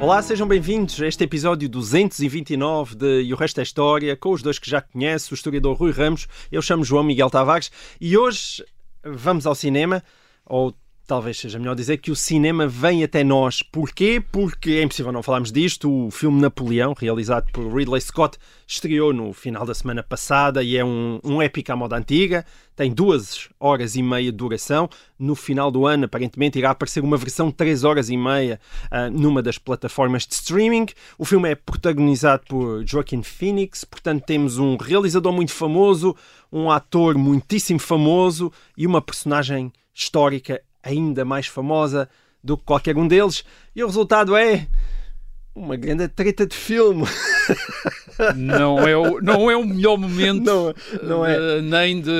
Olá, sejam bem-vindos a este episódio 229 de E o Resto é História, com os dois que já conhece, o historiador Rui Ramos, eu chamo João Miguel Tavares, e hoje vamos ao cinema, ou talvez seja melhor dizer que o cinema vem até nós. Porquê? Porque é impossível não falarmos disto. O filme Napoleão, realizado por Ridley Scott, estreou no final da semana passada e é um, um épico à moda antiga. Tem duas horas e meia de duração. No final do ano, aparentemente, irá aparecer uma versão de três horas e meia uh, numa das plataformas de streaming. O filme é protagonizado por Joaquin Phoenix, portanto, temos um realizador muito famoso, um ator muitíssimo famoso e uma personagem histórica ainda mais famosa do que qualquer um deles, e o resultado é uma grande treta de filme. Não é o, não é o melhor momento Não- não é. nem de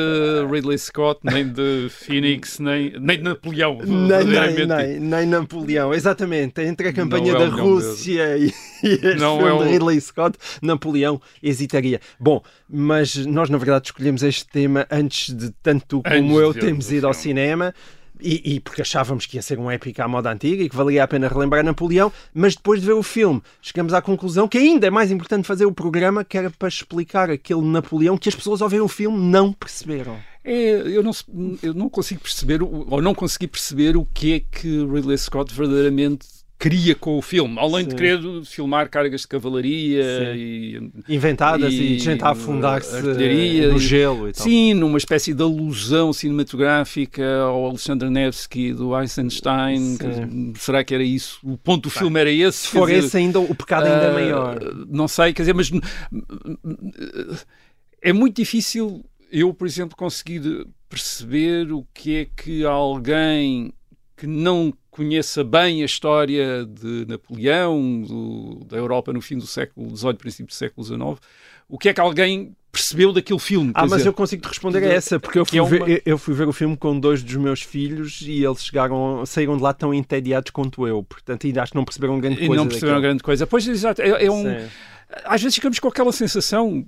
Ridley Scott, nem de Phoenix, nem, nem de Napoleão. nem, nem, nem, nem Napoleão, exatamente. Entre a campanha Não é da Rússia e, e este Não filme é o- de Ridley Scott, Napoleão hesitaria. Bom, mas nós na verdade escolhemos este tema antes de tanto Antes como de eu o ido ao cinema. E, e porque achávamos que ia ser um épico à moda antiga e que valia a pena relembrar Napoleão, mas depois de ver o filme chegamos à conclusão que ainda é mais importante fazer o programa que era para explicar aquele Napoleão que as pessoas ao ver o filme não perceberam. É, eu, não, eu não consigo perceber, ou não consegui perceber o que é que Ridley Scott verdadeiramente queria com o filme, além Sim. de querer filmar cargas de cavalaria e Inventadas e, E, gente a afundar-se no gelo e tal. Sim, numa espécie de alusão cinematográfica ao Alexander Nevsky do Eisenstein. Que- será que era isso? O ponto do filme era esse? Se for dizer, esse ainda, o pecado ainda é ah, maior. Não sei, quer dizer, mas é muito difícil eu, por exemplo, conseguir perceber o que é que alguém que não conheça bem a história de Napoleão, do- da Europa no fim do século XVIII, princípio do século XIX, o que é que alguém percebeu daquele filme? Ah, mas dizer, eu consigo te responder a essa, porque eu que fui, é ver, uma- eu- eu fui ver o filme com dois dos meus filhos e eles chegaram, saíram de lá tão entediados quanto eu. Portanto, ainda acho que não perceberam grande e coisa. não perceberam daquilo. grande coisa. Pois, exato, é, é um, às vezes ficamos com aquela sensação,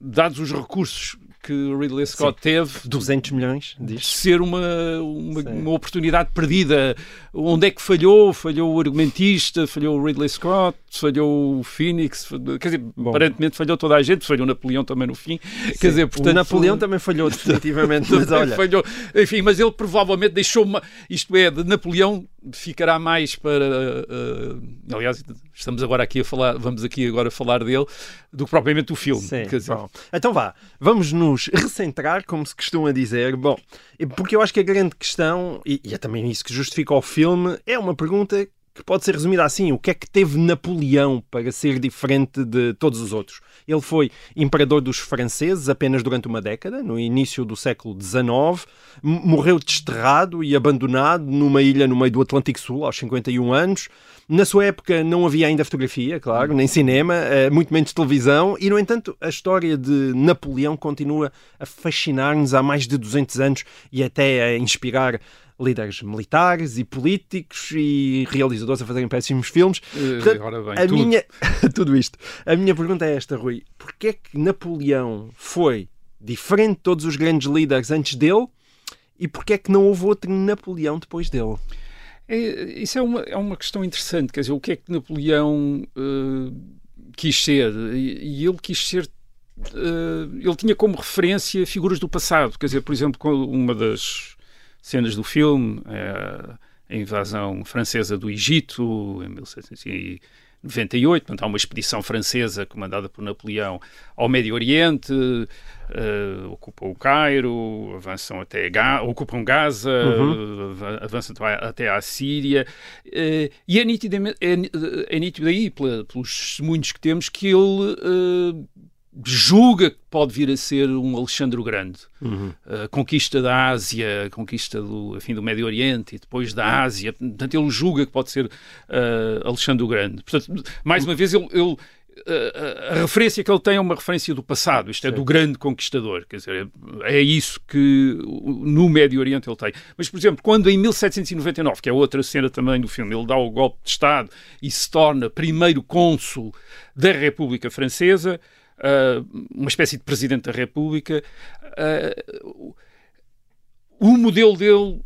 dados os recursos que Ridley Scott teve, 200 milhões, de diz. ser uma, uma, Sim. uma oportunidade perdida. Onde é que falhou? Falhou o argumentista, falhou o Ridley Scott, falhou o Phoenix, quer dizer, Bom. aparentemente falhou toda a gente, falhou o Napoleão também no fim. Quer dizer, portanto, o Napoleão também falhou definitivamente, mas olha, falhou. Enfim, mas ele provavelmente deixou uma. Isto é, de Napoleão ficará mais para. eh, aliás, estamos agora aqui a falar, vamos aqui agora falar dele, do que propriamente o filme. Sim, dizer. Então vá, vamos nos recentrar, como se costuma dizer. Bom, porque eu acho que a grande questão, e, e é também isso que justifica o filme, é uma pergunta que pode ser resumida assim: o que é que teve Napoleão para ser diferente de todos os outros? Ele foi imperador dos franceses apenas durante uma década, no início do século XIX, morreu desterrado e abandonado numa ilha no meio do Atlântico Sul aos 51 anos. Na sua época não havia ainda fotografia, claro, nem cinema, eh, muito menos televisão, e no entanto a história de Napoleão continua a fascinar-nos há mais de 200 anos e até a inspirar líderes militares e políticos e realizadores a fazerem péssimos filmes. eh, Portanto, agora bem, a tudo. minha tudo isto. A minha pergunta é esta, Rui. Porquê é que Napoleão foi diferente de todos os grandes líderes antes dele e porquê é que não houve outro Napoleão depois dele? É, isso é uma, é uma questão interessante, quer dizer, o que é que Napoleão eh, quis ser? E, e ele quis ser. eh, ele tinha como referência figuras do passado, quer dizer, por exemplo, com uma das cenas do filme, é a invasão francesa do Egito em 1798, portanto, há uma expedição francesa comandada por Napoleão ao Médio Oriente, eh, ocupam o Cairo, avançam até Ga ocupam Gaza, Uhum. eh, avançam até à- Síria, eh, e é, nitidamente, é, é nítido aí, pela- pelos testemunhos que temos, que ele eh, julga que pode vir a ser um Alexandre o Grande. A conquista da Ásia, a conquista do, enfim, do Médio Oriente e depois da Ásia. Portanto, ele julga que pode ser eh, Alexandre o Grande. Portanto, mais uma vez, ele, ele, a, a, referência que ele tem é uma referência do passado, isto é, do grande conquistador. Quer dizer, é, é isso que no Médio Oriente ele tem. Mas, por exemplo, quando em 1799, que é outra cena também do filme, ele dá o golpe de Estado e se torna primeiro cônsul da República Francesa, uh, uma espécie de presidente da República, uh, o modelo dele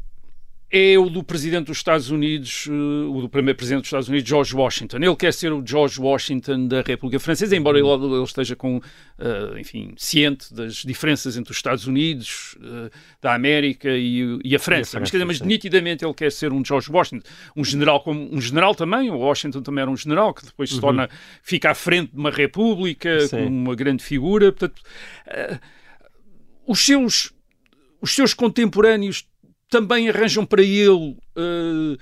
é o do presidente dos Estados Unidos, eh, o do primeiro presidente dos Estados Unidos, George Washington. Ele quer ser o George Washington da República Francesa, embora ele, esteja com, uh, enfim, ciente das diferenças entre os Estados Unidos, uh, da América e, e, a França. E a mas, dizer, mas nitidamente ele quer ser um George Washington, um general como um general também. O Washington também era um general que depois se uhum. torna fica à frente de uma república, Sim. como uma grande figura. Portanto, os seus os seus contemporâneos também arranjam para ele uh,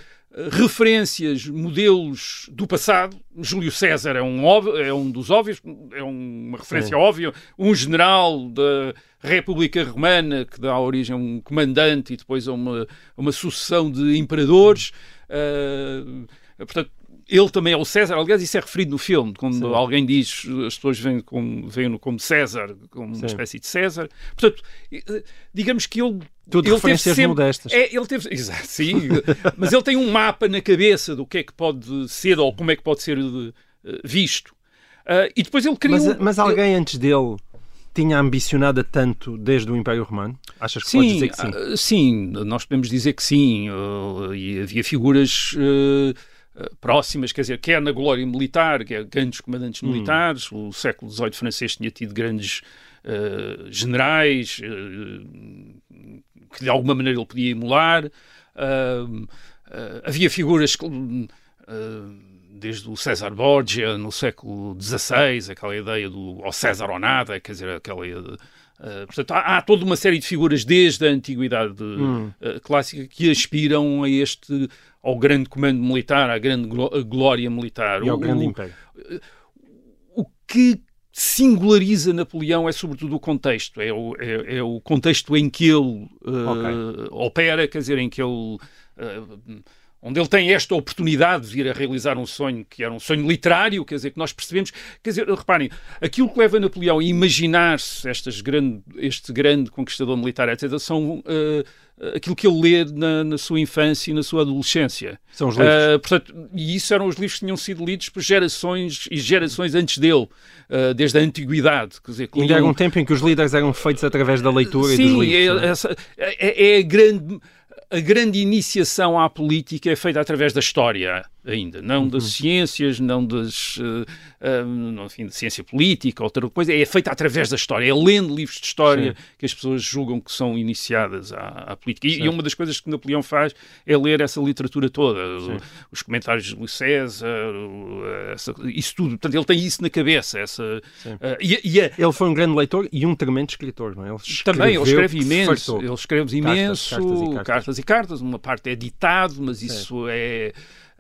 referências, modelos do passado. Júlio César é um, óbvio, é um dos óbvios, é uma referência Sim. óbvia. Um general da República Romana que dá origem a um comandante e depois a uma, a uma sucessão de imperadores. Uh, portanto, ele também é o César, aliás, isso é referido no filme, quando Sim. alguém diz, as pessoas veem como, veem como César, como Sim. uma espécie de César. Portanto, eh, digamos que ele. Tudo ele referências sempre, modestas. É, ele teve, exato, sim, mas ele tem um mapa na cabeça do que é que pode ser ou como é que pode ser uh, visto. Uh, e depois ele criou. Mas, mas alguém ele... antes dele tinha ambicionado tanto desde o Império Romano? Achas que sim, dizer que sim? Uh, sim, nós podemos dizer que sim. E havia figuras eh, próximas, quer dizer, quer na glória militar, quer grandes comandantes hum. militares, o século XVIII francês tinha tido grandes uh, generais uh, que de alguma maneira ele podia emular, uh, havia figuras desde o César Borgia no século XVI, aquela ideia do ao César ou nada, quer dizer, aquela Uh, portanto, há, há, toda uma série de figuras desde a antiguidade hum. uh, clássica que aspiram a este ao grande comando militar, à grande glória militar. E ao o, grande império. O, que singulariza Napoleão é sobretudo o contexto, é o, é, é o contexto em que ele uh, okay. opera, quer dizer, em que ele... Uh, onde ele tem esta oportunidade de vir a realizar um sonho que era um sonho literário, quer dizer, que nós percebemos, quer dizer, reparem, aquilo que leva Napoleão a imaginar-se grande, este grande conquistador militar, etc., são uh, aquilo que ele lê na, na, sua infância e na sua adolescência. São os livros. Uh, portanto, e isso eram os livros que tinham sido lidos por gerações e gerações antes dele, uh, desde a antiguidade. Quer dizer, Ainda era um tempo em que os líderes eram feitos através da leitura Sim, e dos livros. É, essa, é, é a grande a grande iniciação à política é feita através da história ainda, não uhum. das ciências, não das, uh, uh, enfim, de ciência política, outra coisa, é feita através da história, é lendo livros de história Sim. que as pessoas julgam que são iniciadas à, à política. E, e, uma das coisas que Napoleão faz é ler essa literatura toda, os comentários de Luís César, essa, isso tudo. Portanto, ele tem isso na cabeça. Essa, uh, e, e a... Ele foi um grande leitor e um tremendo escritor, não é? Ele Também, ele escreve imenso, ele escreve imenso, cartas, cartas, e cartas. cartas e cartas, uma parte é ditado, mas isso é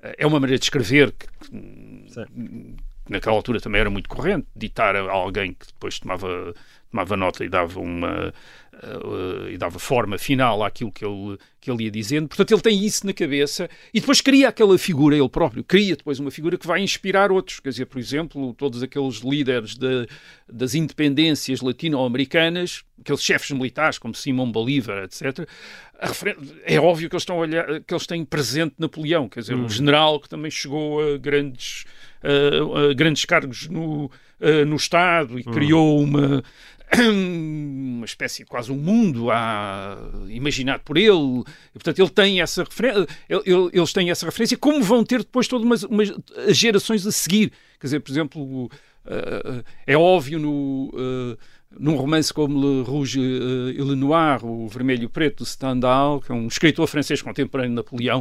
é uma maneira de escrever que, que, naquela altura também era muito corrente, ditar a alguém que depois tomava, tomava nota e dava uma uh, e dava forma final àquilo que ele, que ele ia dizendo. Portanto, ele tem isso na cabeça e depois cria aquela figura, ele próprio cria depois uma figura que vai inspirar outros. Quer dizer, por exemplo, todos aqueles líderes de, das independências latino-americanas, aqueles chefes militares como Simão Bolívar, etc. É óbvio que eles, estão olhar, que eles têm presente Napoleão, quer dizer, hum. o general que também chegou a grandes, a, a grandes cargos no, no Estado e hum. criou uma, uma espécie quase um mundo a, imaginado por ele. E, portanto, ele tem essa referência, ele, eles têm essa referência, como vão ter depois todas umas, umas gerações a seguir. Quer dizer, por exemplo, uh, é óbvio no. Uh, num romance como Le Rouge et Le Noir, o Vermelho e Preto, de Stendhal, que é um escritor francês contemporâneo de Napoleão,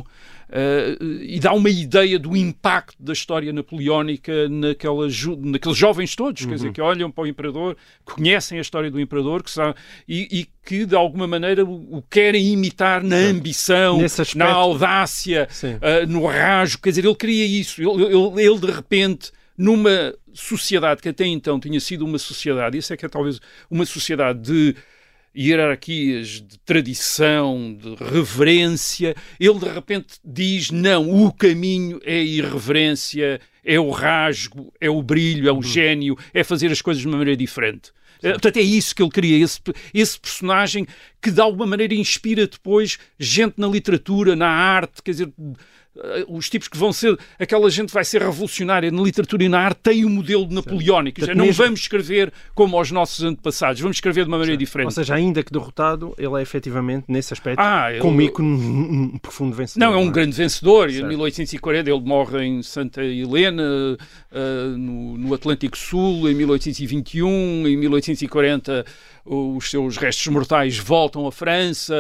uh, e dá uma ideia do impacto da história napoleónica naquela, naqueles jovens todos, uhum. quer dizer, uhum. que olham para o imperador, conhecem a história do imperador que sabe, e, e, que de alguma maneira o, o querem imitar na ambição, na audácia, uh, no rasgo, quer dizer, ele queria isso, ele, ele, ele de repente numa sociedade que até então tinha sido uma sociedade, isso é que é talvez uma sociedade de hierarquias de tradição, de reverência, ele de repente diz: não, o caminho é a irreverência, é o rasgo, é o brilho, é o gênio, é fazer as coisas de uma maneira diferente. Eh, Portanto, é isso que ele queria, esse, esse personagem que de alguma maneira inspira depois gente na literatura, na arte, quer dizer, os tipos que vão ser, aquela gente vai ser revolucionária na literatura e na arte tem o modelo napoleónico. Dizer, não mesmo- vamos escrever como aos nossos antepassados, vamos escrever de uma maneira diferente. Ou seja, ainda que derrotado, ele é efetivamente, nesse aspecto, Ah, ele- como ícone, um, um profundo vencedor. Não, é um grande vencedor. E Em Certo. 1840 ele morre em Santa Helena, ah, no, no Atlântico Sul, em 1821. Em 1840 os seus restos mortais voltam à França,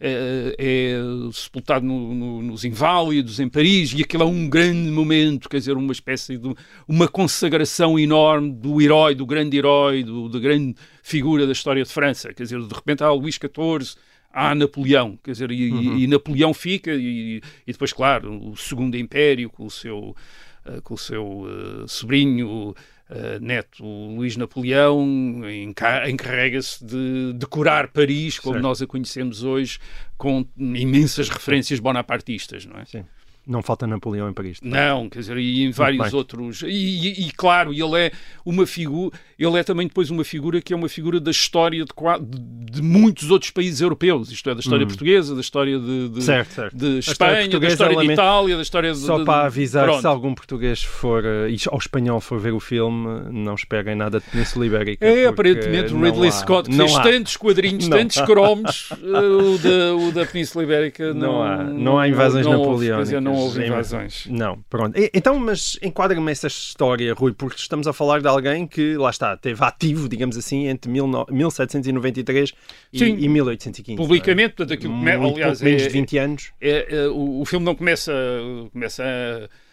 é, é sepultado no- no- nos Inválidos, em Paris, e aquilo é um grande momento, quer dizer, uma espécie de uma consagração enorme do herói, do grande herói, do, da grande figura da história de França. Quer dizer, de repente há Luís XIV, há Napoleão, quer dizer, e, Uhum. e Napoleão fica, e, e depois, claro, o Segundo Império, com o seu, eh, com o seu eh, sobrinho eh, neto, o Luís Napoleão, enca- encarrega-se de decorar Paris, como Certo. nós a conhecemos hoje, com imensas referências bonapartistas, não é? Sim. Não falta Napoleão em Paris. Não, quer dizer, e em vários outros. E, e- e, claro, ele é uma figura, ele é também depois uma figura que é uma figura da história de, de- de muitos outros países europeus, isto é, da história portuguesa, da história de, de, Hum. Certo, certo. de A história Espanha, da história de Itália, da história de. Só para avisar, pronto. se algum português for, eh, ao espanhol for ver o filme, não esperem nada de Península Ibérica. É, aparentemente o Ridley há- Scott fez há. tantos quadrinhos, Não tantos cromos, eh, o, da, o da Península Ibérica Não não, há- não há invasões não napoleónicas. dizer, não houve Em- invasões. Não, pronto. E- Então, mas enquadra-me essa história, Rui, porque estamos a falar de alguém que, lá está, teve ativo, digamos assim, entre mil no- 1793 e, Sim. e 1815. Publicamente, portanto, aquilo não come- é? Aliás, menos é- de 20 anos. É, é, o, o filme não começa, começa a-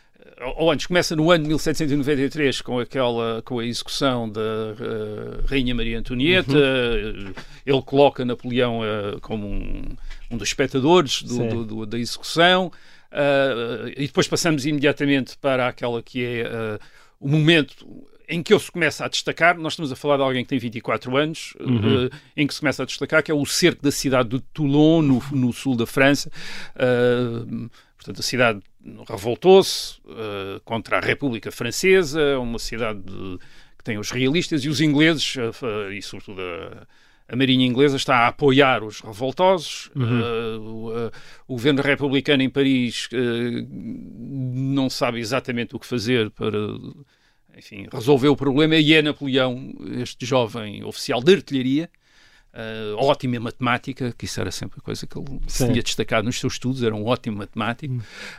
ou antes, começa no ano de 1793 com aquela com a execução da eh, Rainha Maria Antonieta. Uhum. Ele coloca Napoleão eh, como um, um dos espectadores do- do- do- da execução. Eh, e depois passamos imediatamente para aquela que é eh, o momento em que ele se começa a destacar, nós estamos a falar de alguém que tem 24 anos, Uhum. eh, em que se começa a destacar, que é o cerco da cidade de Toulon, no, no sul da França. Portanto, a cidade revoltou-se contra a República Francesa, uma cidade de- que tem os realistas e os ingleses, e sobretudo a, a Marinha Inglesa, está a apoiar os revoltosos. Eh, o, eh, o governo republicano em Paris eh, não sabe exatamente o que fazer para enfim, resolver o problema e é Napoleão, este jovem oficial de artilharia, eh, ótimo em matemática, que isso era sempre a coisa que ele se Sim. tinha destacado nos seus estudos, era um ótimo matemático.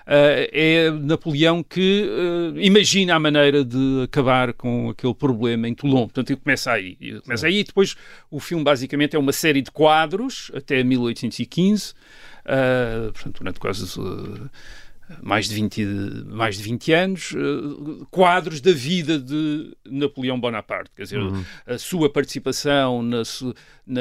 Eh, é Napoleão que eh, imagina a maneira de acabar com aquele problema em Toulon. Portanto, ele começa aí. Ele Começa aí e depois o filme basicamente é uma série de quadros até 1815, eh, portanto, durante quase. Mais de 20, de- mais de 20 anos, eh, quadros da vida de Napoleão Bonaparte, quer dizer, a sua participação na, na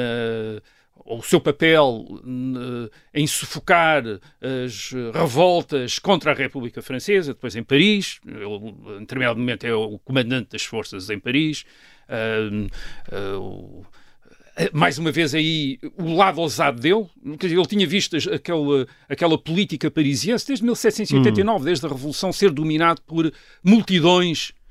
ou o seu papel n- em sufocar as revoltas contra a República Francesa, depois em Paris, ele, em determinado momento é o comandante das forças em Paris, ah, o- mais uma vez aí o lado ousado dele, quer dizer, ele tinha visto aquela, aquela política parisiense desde 1789, desde a Revolução, ser dominado por multidões eh,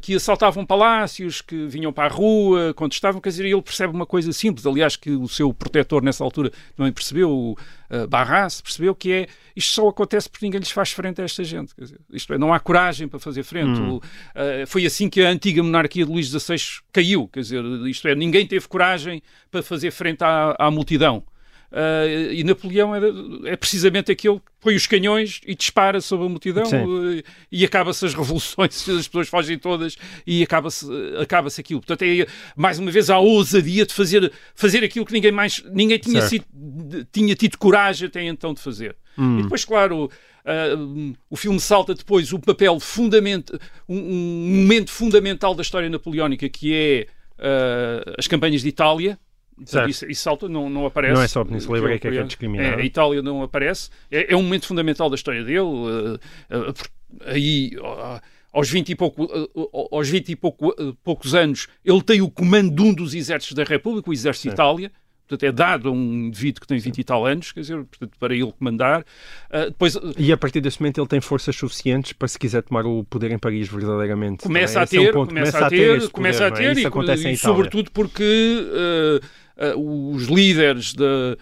que assaltavam palácios, que vinham para a rua, contestavam, quer dizer, ele percebe uma coisa simples, aliás, que o seu protetor nessa altura também percebeu, o uh, Barras, percebeu que é, isto só acontece porque ninguém lhes faz frente a esta gente, quer dizer, isto é, não há coragem para fazer frente. O, eh, foi assim que a antiga monarquia de Luís XVI caiu, quer dizer, isto é, ninguém teve coragem para fazer frente à, à multidão. Uh, e Napoleão era, é precisamente aquele que põe os canhões e dispara sobre a multidão uh, e acaba-se as revoluções, as pessoas fogem todas e acaba-se acaba aquilo. Portanto, é mais uma vez a ousadia de fazer, fazer aquilo que ninguém mais ninguém tinha, sido, tinha tido coragem até então de fazer. E depois, claro, uh, o filme salta depois o papel fundamental, um, um momento fundamental da história napoleónica que é as campanhas de Itália. Isso, isso salta, não, não aparece. Não é só a Península O que Ibérica que é discriminada. É, a Itália não aparece. É, é um momento fundamental da história dele. uh, aí, aos 20 e, pouco, uh, aos 20 e pouco, poucos anos, ele tem o comando de um dos exércitos da República, o Exército de Itália. portanto, é dado a um indivíduo que tem 20 e tal anos, quer dizer, portanto, para ele comandar. Uh, depois, e a partir desse momento ele tem forças suficientes para, se quiser tomar o poder em Paris verdadeiramente. Começa, a ter, é um começa, a ter, começa a ter, é? Isso acontece e, em sobretudo porque uh, os líderes da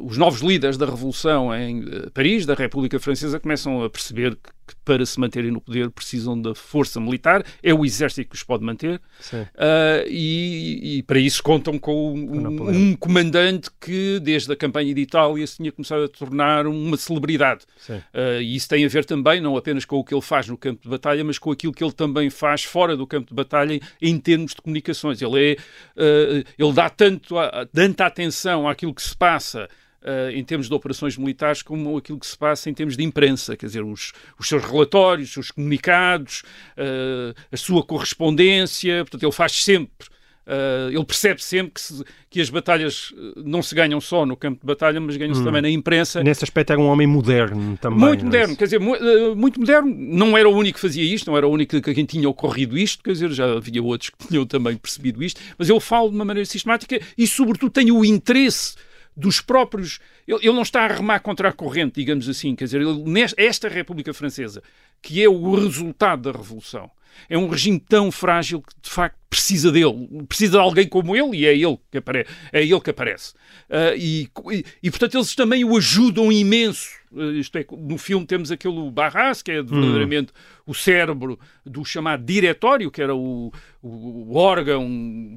os novos líderes da Revolução em Paris, da República Francesa, começam a perceber que que para se manterem no poder precisam da força militar, é o exército que os pode manter, uh, e, e, para isso contam com um, um, comandante que, desde a campanha de Itália, se tinha começado a tornar uma celebridade. Uh, e isso tem a ver também, não apenas com o que ele faz no campo de batalha, mas com aquilo que ele também faz fora do campo de batalha em termos de comunicações. Ele, é, uh, ele dá tanto a, tanta atenção àquilo que se passa uh, em termos de operações militares como aquilo que se passa em termos de imprensa, quer dizer, os, os seus relatórios, os seus comunicados, uh, a sua correspondência, portanto, ele faz sempre. Uh, ele percebe sempre que, se, que, as batalhas não se ganham só no campo de batalha, mas ganham-se hum. também na imprensa. Nesse aspecto era um homem moderno também. Muito moderno, quer dizer, mu muito moderno. Não era o único que fazia isto, não era o único que quem tinha ocorrido isto, quer dizer, já havia outros que tinham também percebido isto, mas ele fala de uma maneira sistemática e, sobretudo, tem o interesse dos próprios. Ele, ele, não está a remar contra a corrente, digamos assim. Quer dizer, ele, nesta, esta República Francesa, que é o resultado da Revolução, é um regime tão frágil que, de facto, precisa dele. Precisa de alguém como ele e é ele que, apare é ele que aparece. Uh, e, e, e, portanto, eles também o ajudam imenso eh, isto é, no filme temos aquele Barras, que é verdadeiramente hum. o cérebro do chamado diretório, que era o, o, órgão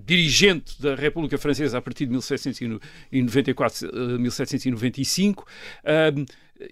dirigente da República Francesa a partir de 1794, 1795.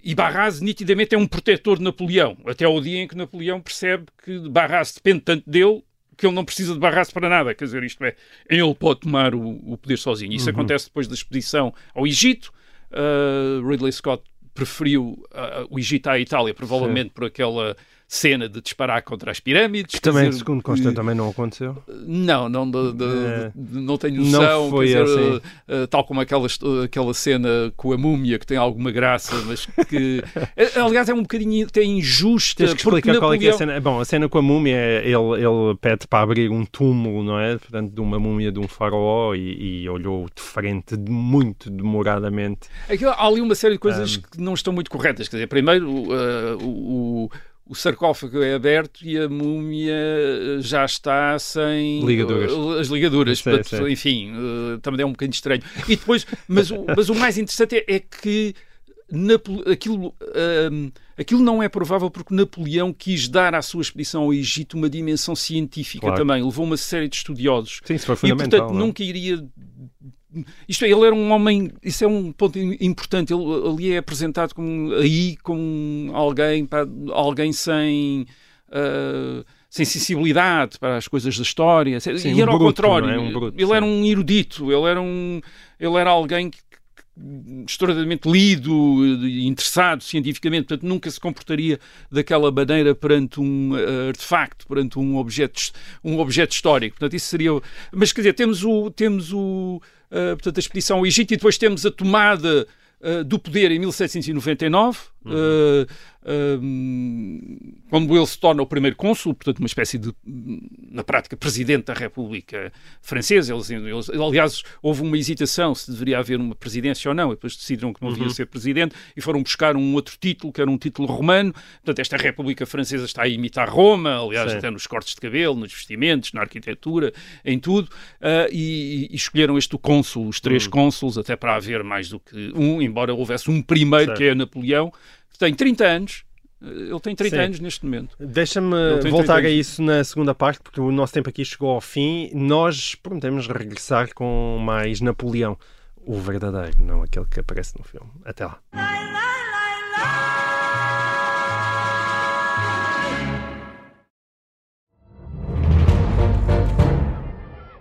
E Barras nitidamente é um protetor de Napoleão, até ao dia em que Napoleão percebe que Barras depende tanto dele que ele não precisa de Barras para nada, quer dizer, isto é, ele pode tomar o, o poder sozinho. Isso uhum. acontece depois da expedição ao Egito. Uh, Ridley Scott preferiu uh, o Egito à Itália, provavelmente Sim. por aquela cena de disparar contra as pirâmides. Que também, dizer, segundo consta, que... também não aconteceu? Não, não, de, de, é. de, não tenho noção. Não foi dizer, assim. uh, tal como aquela, aquela cena com a múmia que tem alguma graça, mas que, eh, aliás, é um bocadinho até injusta. Tens que explicar Napoleão... qual é que é a cena. Bom, a cena com a múmia é ele, ele pede para abrir um túmulo, não é? Portanto, de uma múmia de um faraó e, e olhou de frente muito demoradamente. Aquilo, há ali uma série de coisas um... que não estão muito corretas. Quer dizer, primeiro, uh, o, o sarcófago é aberto e a múmia já está sem ligaduras. as ligaduras. Sei, Portanto, sei. Enfim, uh, também é um bocadinho estranho. E depois, mas, o, mas o mais interessante é, é que aquilo, uh, aquilo não é provável porque Napoleão quis dar à sua expedição ao Egito uma dimensão científica claro. também. Levou uma série de estudiosos. Sim, isso foi fundamental. E, portanto, não? É? nunca iria isto é, ele era um homem, isso é um ponto importante, ele ali é apresentado como aí como alguém, pá, alguém sem uh, sem sensibilidade para as coisas da história. Sim, e era um ao bruto, contrário, é? um bruto, ele sim. era um erudito, ele era um ele era alguém que extraordinariamente lido e interessado cientificamente, portanto nunca se comportaria daquela maneira perante um uh, artefacto, perante um objeto, um objeto histórico. Portanto, isso seria. Mas quer dizer, temos o, temos o, portanto, a expedição ao Egito e depois temos a tomada uh, do poder em 1799. Uhum quando ele se torna o primeiro cônsul, portanto, uma espécie de, na prática, presidente da República Francesa. Eles, eles, aliás, houve uma hesitação se deveria haver uma presidência ou não, e depois decidiram que não devia uhum. ser presidente e foram buscar um outro título, que era um título romano. Portanto, esta República Francesa está a imitar Roma, aliás, Sim. até nos cortes de cabelo, nos vestimentos, na arquitetura, em tudo, uh, e, e, escolheram este cônsul, os três uhum. cônsuls, até para haver mais do que um, embora houvesse um primeiro, certo. que é Napoleão, tem 30 anos. Ele tem 30 Sim. anos neste momento. Deixa-me voltar a isso na segunda parte, porque o nosso tempo aqui chegou ao fim. Nós prometemos regressar com mais Napoleão, o verdadeiro, não aquele que aparece no filme. Até lá.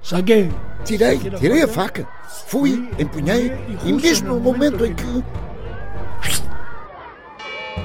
Sangue! Tirei, tirei a faca. Fui, empunhei, e mesmo no momento em que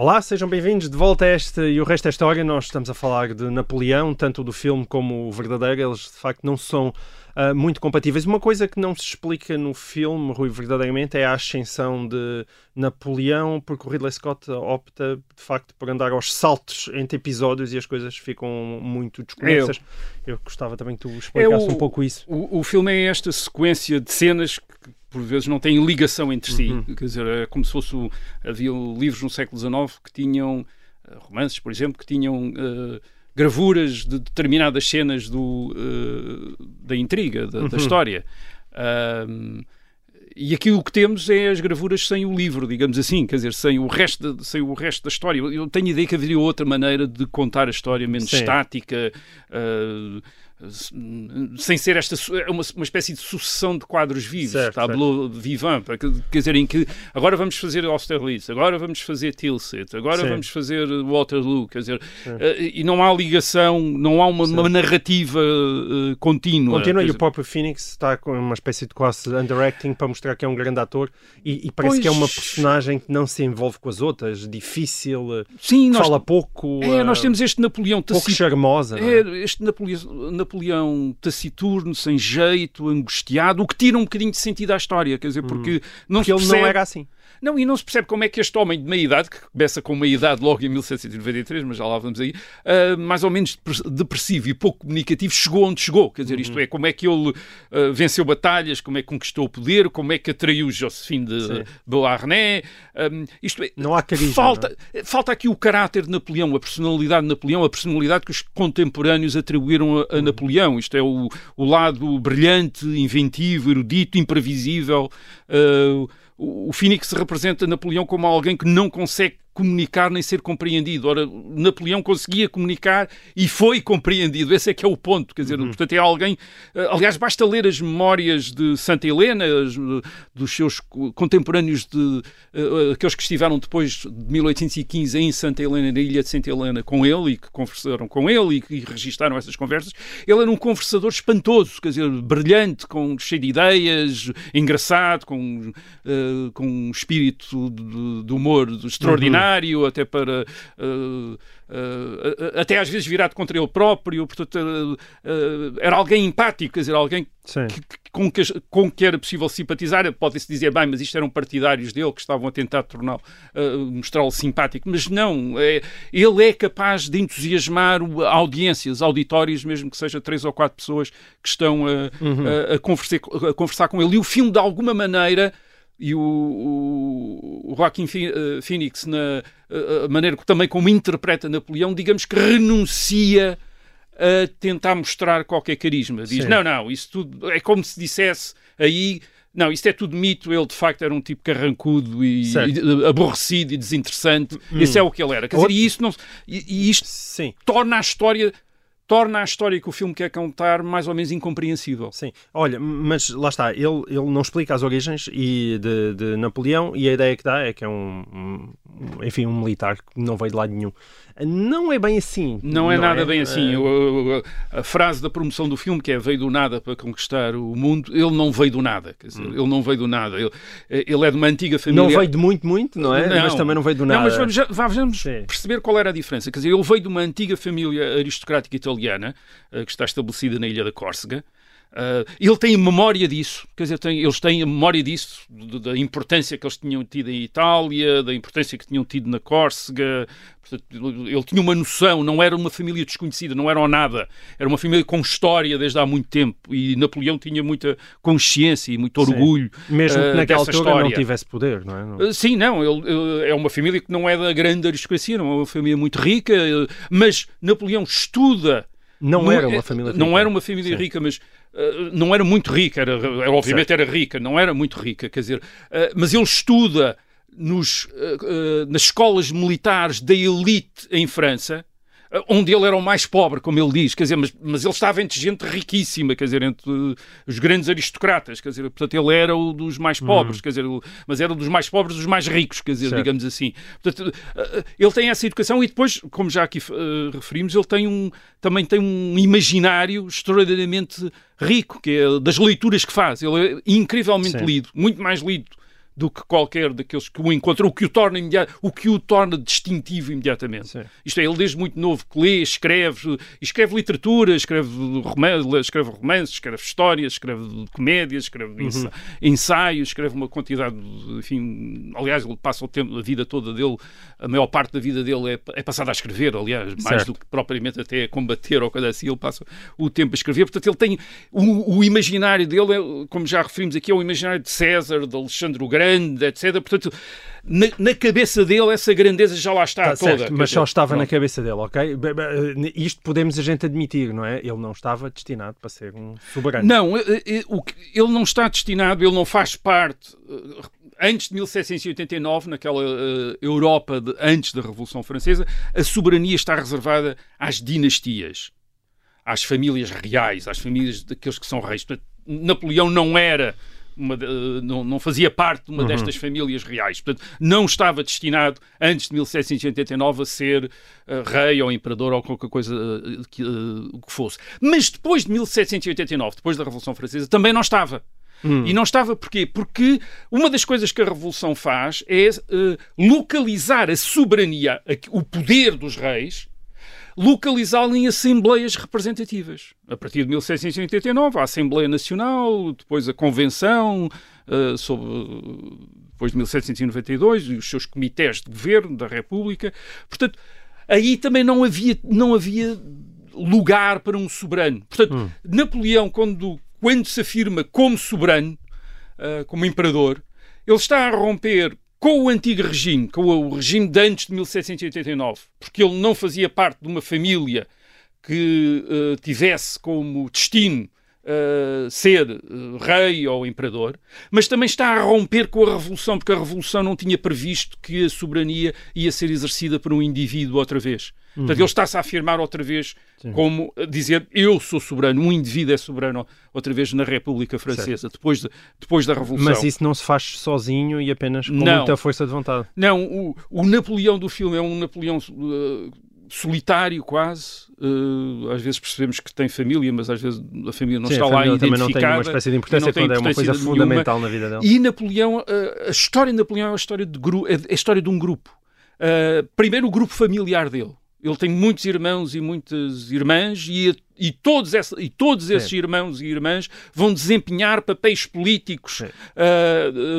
Olá, sejam bem-vindos de volta a este e o resto da história. Nós estamos a falar de Napoleão, tanto do filme como o verdadeiro. Eles de facto não são uh, muito compatíveis. Uma coisa que não se explica no filme, Rui, verdadeiramente, é a ascensão de Napoleão, porque o Ridley Scott opta de facto por andar aos saltos entre episódios e as coisas ficam muito desconexas. Eu gostava também que tu explicasse É o- um pouco isso. O, o filme é esta sequência de cenas que por vezes não têm ligação entre si. Uhum. Quer dizer, é como se fosse. havia livros no século XIX que tinham, eh, romances, por exemplo, que tinham eh, gravuras de determinadas cenas do, eh, da intriga, da, da Uhum. história. Ahm, e aqui o que temos é as gravuras sem o livro, digamos assim, quer dizer, sem o resto, da- sem o resto da história. Eu- tenho a ideia que haveria outra maneira de contar a história menos Sim. estática, s- sem ser esta é uma, uma espécie de sucessão de quadros vivos, Certo, tableau vivant, para que- quer dizer, em que agora vamos fazer Austerlitz, agora vamos fazer Tilsit, agora Sim. vamos fazer Waterloo, quer dizer, eh, e não há ligação, não há uma, uma narrativa eh, contínua. Continua quer e o dizer, próprio Phoenix está com uma espécie de quase underacting para mostrar que é um grande ator e, e parece que é uma Pois. personagem que não se envolve com as outras, difícil, eh, Sim, nós, fala pouco, é, eh, nós temos este Napoleão pouco taciturno. charmosa. é? É, este Napoleão, Napoleão taciturno, sem jeito, angustiado, o que tira um bocadinho de sentido à história, quer dizer, porque não Porque se ele percebe, não era assim. Não, e não se percebe como é que este homem de meia idade, que começa com meia idade logo em 1793, mas já lá vamos aí, ah, mais ou menos depre- depressivo e pouco comunicativo, chegou onde chegou. Quer dizer, isto Uhum. é, como é que ele ah, venceu batalhas, como é que conquistou o poder, como é que atraiu Josephine de Sim. Beauharnais. ah, isto é, Não há carisma. Falta, falta aqui o caráter de Napoleão, a personalidade de Napoleão, a personalidade que os contemporâneos atribuíram a, a Napoleão. Isto é o, o lado brilhante, inventivo, erudito, imprevisível. Uh, o, Phoenix representa Napoleão como alguém que não consegue comunicar nem ser compreendido. Ora, Napoleão conseguia comunicar e foi compreendido. Esse é que é o ponto. Quer dizer, portanto, é alguém. eh, Aliás, basta ler as memórias de Santa Helena, as, eh, dos seus co- contemporâneos, de, eh, aqueles que estiveram depois de 1815 em Santa Helena, na ilha de Santa Helena, com ele e que conversaram com ele e que registaram essas conversas. Ele era um conversador espantoso, quer dizer, brilhante, com, cheio de ideias, engraçado, com, com um espírito de, de humor extraordinário, até para. eh, eh, até às vezes virado contra ele próprio, portanto, eh, era alguém empático, quer dizer, alguém que- com, que, com que era possível simpatizar. Pode-se dizer, bem, mas isto eram partidários dele que estavam a tentar eh, mostrá-lo simpático. Mas não, é, ele é capaz de entusiasmar audiências, auditórios, mesmo que seja três ou quatro pessoas que estão a, a- a conversar, a conversar com ele. E o filme, de alguma maneira, e o, o, Phi- eh, Phoenix, na eh, a maneira também como interpreta Napoleão, digamos que renuncia a tentar mostrar qualquer carisma. Diz, Sim. não, não, isso tudo é como se dissesse aí, não, isto é tudo mito, ele de facto era um tipo carrancudo e, e, aborrecido e desinteressante. Esse é o que ele era. Quer dizer, e isso não, e, e isto Sim, torna a história torna a história que o filme quer contar mais ou menos incompreensível. sim. Olha, mas lá está, ele, ele não explica as origens e de, de Napoleão e a ideia que dá é que é um, um- enfim, um militar que não veio de lado nenhum. Não é bem assim. Não é nada bem assim. O- a frase da promoção do filme, que é veio do nada para conquistar o mundo, ele não veio do nada. Quer dizer, ele não veio do nada. Ele, ele é de uma antiga família. Hum. Não veio de muito, muito, não é? Não. Mas também não veio do nada. Não, mas vamos, já- vamos Sim. perceber qual era a diferença. Quer dizer, ele veio de uma antiga família aristocrática italiana, eh, que está estabelecida na ilha da Córcega. Eh, ele tem memória disso, quer dizer, tem- eles têm a memória disso, de- da importância que eles tinham tido em Itália, da importância que tinham tido na Córcega. Portanto, ele tinha uma noção, não era uma família desconhecida, não era o nada, era uma família com história desde há muito tempo. E Napoleão tinha muita consciência e muito Sim. orgulho. Mesmo eh, que naquela dessa altura não história. tivesse poder, não é? Não- Uh, Sim, não, ele, uh, é uma família que não é da grande aristocracia, não é uma família muito rica, uh, mas Napoleão estuda. Não no- era uma eh, família Não rica. era uma família Sim. rica, mas uh, não era muito rica, era, era- obviamente era rica, não era muito rica, quer dizer, uh, mas ele estuda nos, uh, nas escolas militares da elite em França, onde ele era o mais pobre, como ele diz, quer dizer, mas, mas ele estava entre gente riquíssima, quer dizer, entre uh, os grandes aristocratas, quer dizer, portanto ele era o dos mais pobres, quer dizer, mas era dos mais pobres dos mais ricos, quer dizer, Certo. digamos assim. Portanto, uh, ele tem essa educação e depois, como já aqui uh, referimos, ele tem um, também tem um imaginário extraordinariamente rico, que é das leituras que faz. Ele é incrivelmente Sim. lido, muito mais lido do que qualquer daqueles que o encontram, o que o torna, imediato, o que o torna distintivo imediatamente. Sim. Isto é, ele desde muito novo que lê, escreve, escreve literatura, escreve romances, escreve, romances, escreve histórias, escreve comédias, escreve ensa- ensaios, escreve uma quantidade, de- enfim, aliás, ele passa o tempo, a vida toda dele, a maior parte da vida dele é, é passada a escrever, aliás, mais Certo. do que propriamente até a combater ou coisa assim, ele passa o tempo a escrever, portanto ele tem, o, o imaginário dele, é, como já referimos aqui, é o imaginário de César, de Alexandre o Grande, etc, portanto, na, na cabeça dele essa grandeza já lá está Tá toda. certo, mas só estava na cabeça dele, ok? Be- Isto podemos a gente admitir, não é? Ele não estava destinado para ser um soberano. Não, eh, eh, ele não está destinado, ele não faz parte. eh, Antes de 1789, naquela eh, Europa de- antes da Revolução Francesa, a soberania está reservada às dinastias, às famílias reais, às famílias daqueles que são reis. Portanto, Napoleão não era. Uma eh, não, não fazia parte de uma destas famílias reais. Portanto, não estava destinado, antes de 1789, a ser eh, rei ou imperador ou qualquer coisa eh, que, o que fosse. Mas depois de 1789, depois da Revolução Francesa, também não estava. E não estava porquê? Porque uma das coisas que a Revolução faz é eh, localizar a soberania, a- o poder dos reis, localizá-lo em assembleias representativas. A partir de 1789, a Assembleia Nacional, depois a Convenção, eh, sobre, depois de 1792, e os seus comitês de governo da República. Portanto, aí também não havia, não havia lugar para um soberano. Portanto, Napoleão, quando, quando se afirma como soberano, ah, como imperador, ele está a romper com o antigo regime, com o regime de antes de 1789, porque ele não fazia parte de uma família que ah, tivesse como destino ah, ser ah, rei ou imperador, mas também está a romper com a Revolução, porque a Revolução não tinha previsto que a soberania ia ser exercida por um indivíduo outra vez. Portanto, ele está-se a afirmar outra vez como a dizer eu sou soberano, um indivíduo é soberano outra vez na República Francesa, depois, de- depois da Revolução. Mas isso não se faz sozinho e apenas com Não. muita força de vontade. Não, o, o Napoleão do filme é um Napoleão uh, solitário quase. Uh, às vezes percebemos que tem família, mas às vezes a família não Sim, está a lá família também não tem identificada. uma espécie de importância quando é uma coisa nenhuma. fundamental na vida dele. E Napoleão, uh, a história de Napoleão é a história de, gru é a história de um grupo. Uh, primeiro, o grupo familiar dele. Ele tem muitos irmãos e muitas irmãs, e, e todos, essa, e todos esses irmãos e irmãs vão desempenhar papéis políticos uh,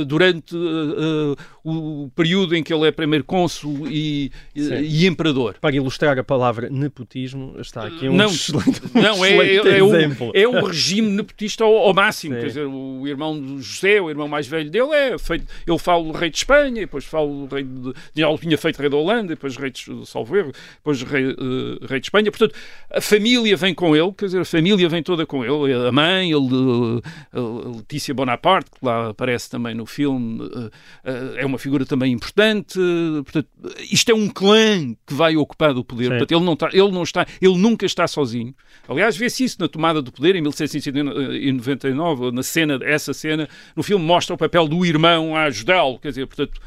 uh, durante uh, uh, o período em que ele é primeiro cônsul e, e, imperador. Para ilustrar a palavra nepotismo, está aqui um não, excelente, um não é, excelente é, é, exemplo. é o regime nepotista ao, ao máximo. Sim. Quer dizer, o irmão do José, o irmão mais velho dele, é feito, ele fala o rei de Espanha, depois fala o rei de. Ele tinha feito rei da Holanda, depois rei de Salvo Erro, depois rei, eh, rei de Espanha. Portanto, a família vem com ele, quer dizer, a família vem toda com ele. A mãe, ele, eh, a Letícia Bonaparte, que lá aparece também no filme, eh, eh, é uma figura também importante. Portanto, isto é um clã que vai ocupar o poder. Sim. Portanto, ele não está, ele não está, ele nunca está sozinho. Aliás, vê-se isso na tomada do poder em 1799, na cena, essa cena, no filme mostra o papel do irmão a ajudá-lo, quer dizer, portanto,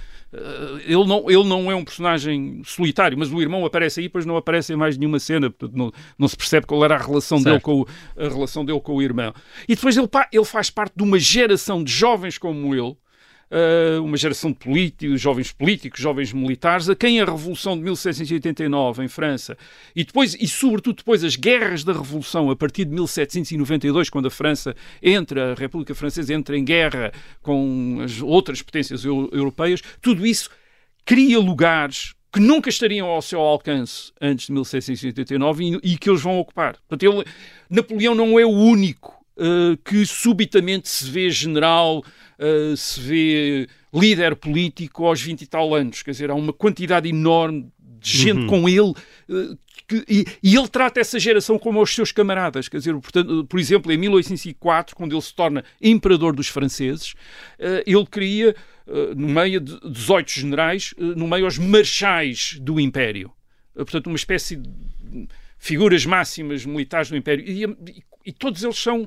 ele não, ele não é um personagem solitário, mas o irmão aparece aí, depois não aparece em mais nenhuma cena, portanto, não, não se percebe qual era a relação, dele com o, a relação dele com o irmão. E depois ele, ele faz parte de uma geração de jovens como ele, uma geração de políticos, jovens políticos, jovens militares, a quem a Revolução de 1789 em França e depois, e sobretudo depois as guerras da Revolução a partir de 1792, quando a França entra, a República Francesa entra em guerra com as outras potências eu- europeias, tudo isso cria lugares que nunca estariam ao seu alcance antes de 1789 e, e que eles vão ocupar. Portanto, ele, Napoleão não é o único uh, que subitamente se vê general, uh, se vê líder político aos 20 e tal anos. Quer dizer, há uma quantidade enorme de gente com ele uh, que- e, e ele trata essa geração como os seus camaradas. Quer dizer, portanto, por exemplo, em 1804, quando ele se torna imperador dos franceses, ele cria, no meio de 18 generais, no meio aos marchais do Império. Portanto, uma espécie de figuras máximas militares do Império. E, e- e todos eles são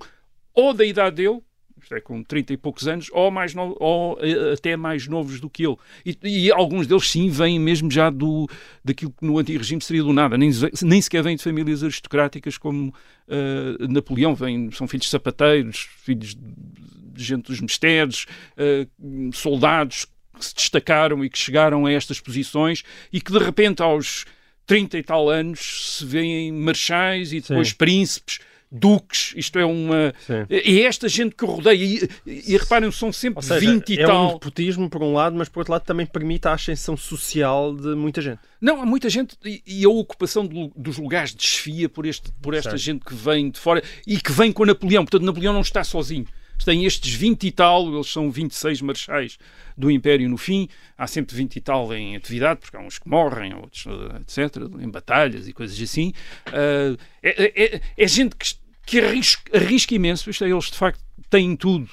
ou da idade dele, isto é, com 30 e poucos anos, ou, mais no- ou eh, até mais novos do que ele. E, e alguns deles, sim, vêm mesmo já do, daquilo que no antigo regime seria do nada. Nem, nem sequer vêm de famílias aristocráticas como eh, Napoleão. Vêm, são filhos de sapateiros, filhos de gente dos mistérios, uh, soldados que se destacaram e que chegaram a estas posições e que de repente aos 30 e tal anos se veem marchais e depois Sim. príncipes duques, isto é uma. Sim. É esta gente que rodeia. E, e reparem, são sempre seja, 20 e é tal. É um nepotismo, por um lado, mas por outro lado também permite a ascensão social de muita gente. Não, há muita gente e, e a ocupação dos lugares de desfia por, este, por esta gente que vem de fora e que vem com Napoleão. Portanto, Napoleão não está sozinho têm estes 20 e tal, eles são 26 marchais do Império no fim, há sempre 20 e tal em atividade, porque há uns que morrem, outros, eh, etc., em batalhas e coisas assim. Uh, é, é, é, gente que, que arrisca, arrisca imenso, isto é, eles de facto têm tudo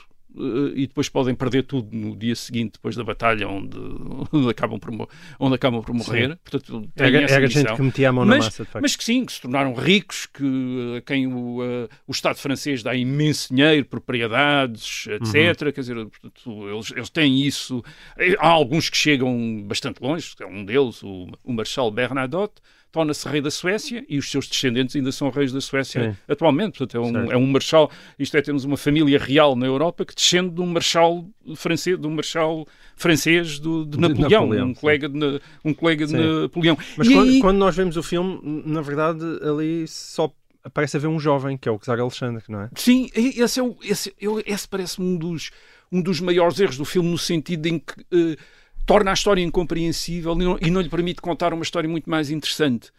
e depois podem perder tudo no dia seguinte, depois da batalha, onde, onde, acabam, por, onde acabam por morrer. Sim. Portanto, era, era gente que metia a mão mas, na massa, de facto. Mas que sim, que se tornaram ricos, que a quem o, uh, o Estado francês dá imenso dinheiro, propriedades, etc. Uhum. Quer dizer, portanto, eles, eles têm isso. Há alguns que chegam bastante longe, é um deles, o, o Marshal Bernadotte, torna-se rei da Suécia e os seus descendentes ainda são reis da Suécia Sim. atualmente. Portanto, é um, é um marchal, isto é, temos uma família real na Europa que descende de um marchal francês, de um marchal francês do, de, Napoleão, Napoleão, um colega de, um colega de Napoleão. Mas quando, aí... quando nós vemos o filme, na verdade, ali só parece haver um jovem, que é o Czar Alexandre, não é? Sim, esse, é o, esse, esse parece-me um dos, um dos maiores erros do filme, no sentido em que uh, torna a história incompreensível e não, e não lhe permite contar uma história muito mais interessante.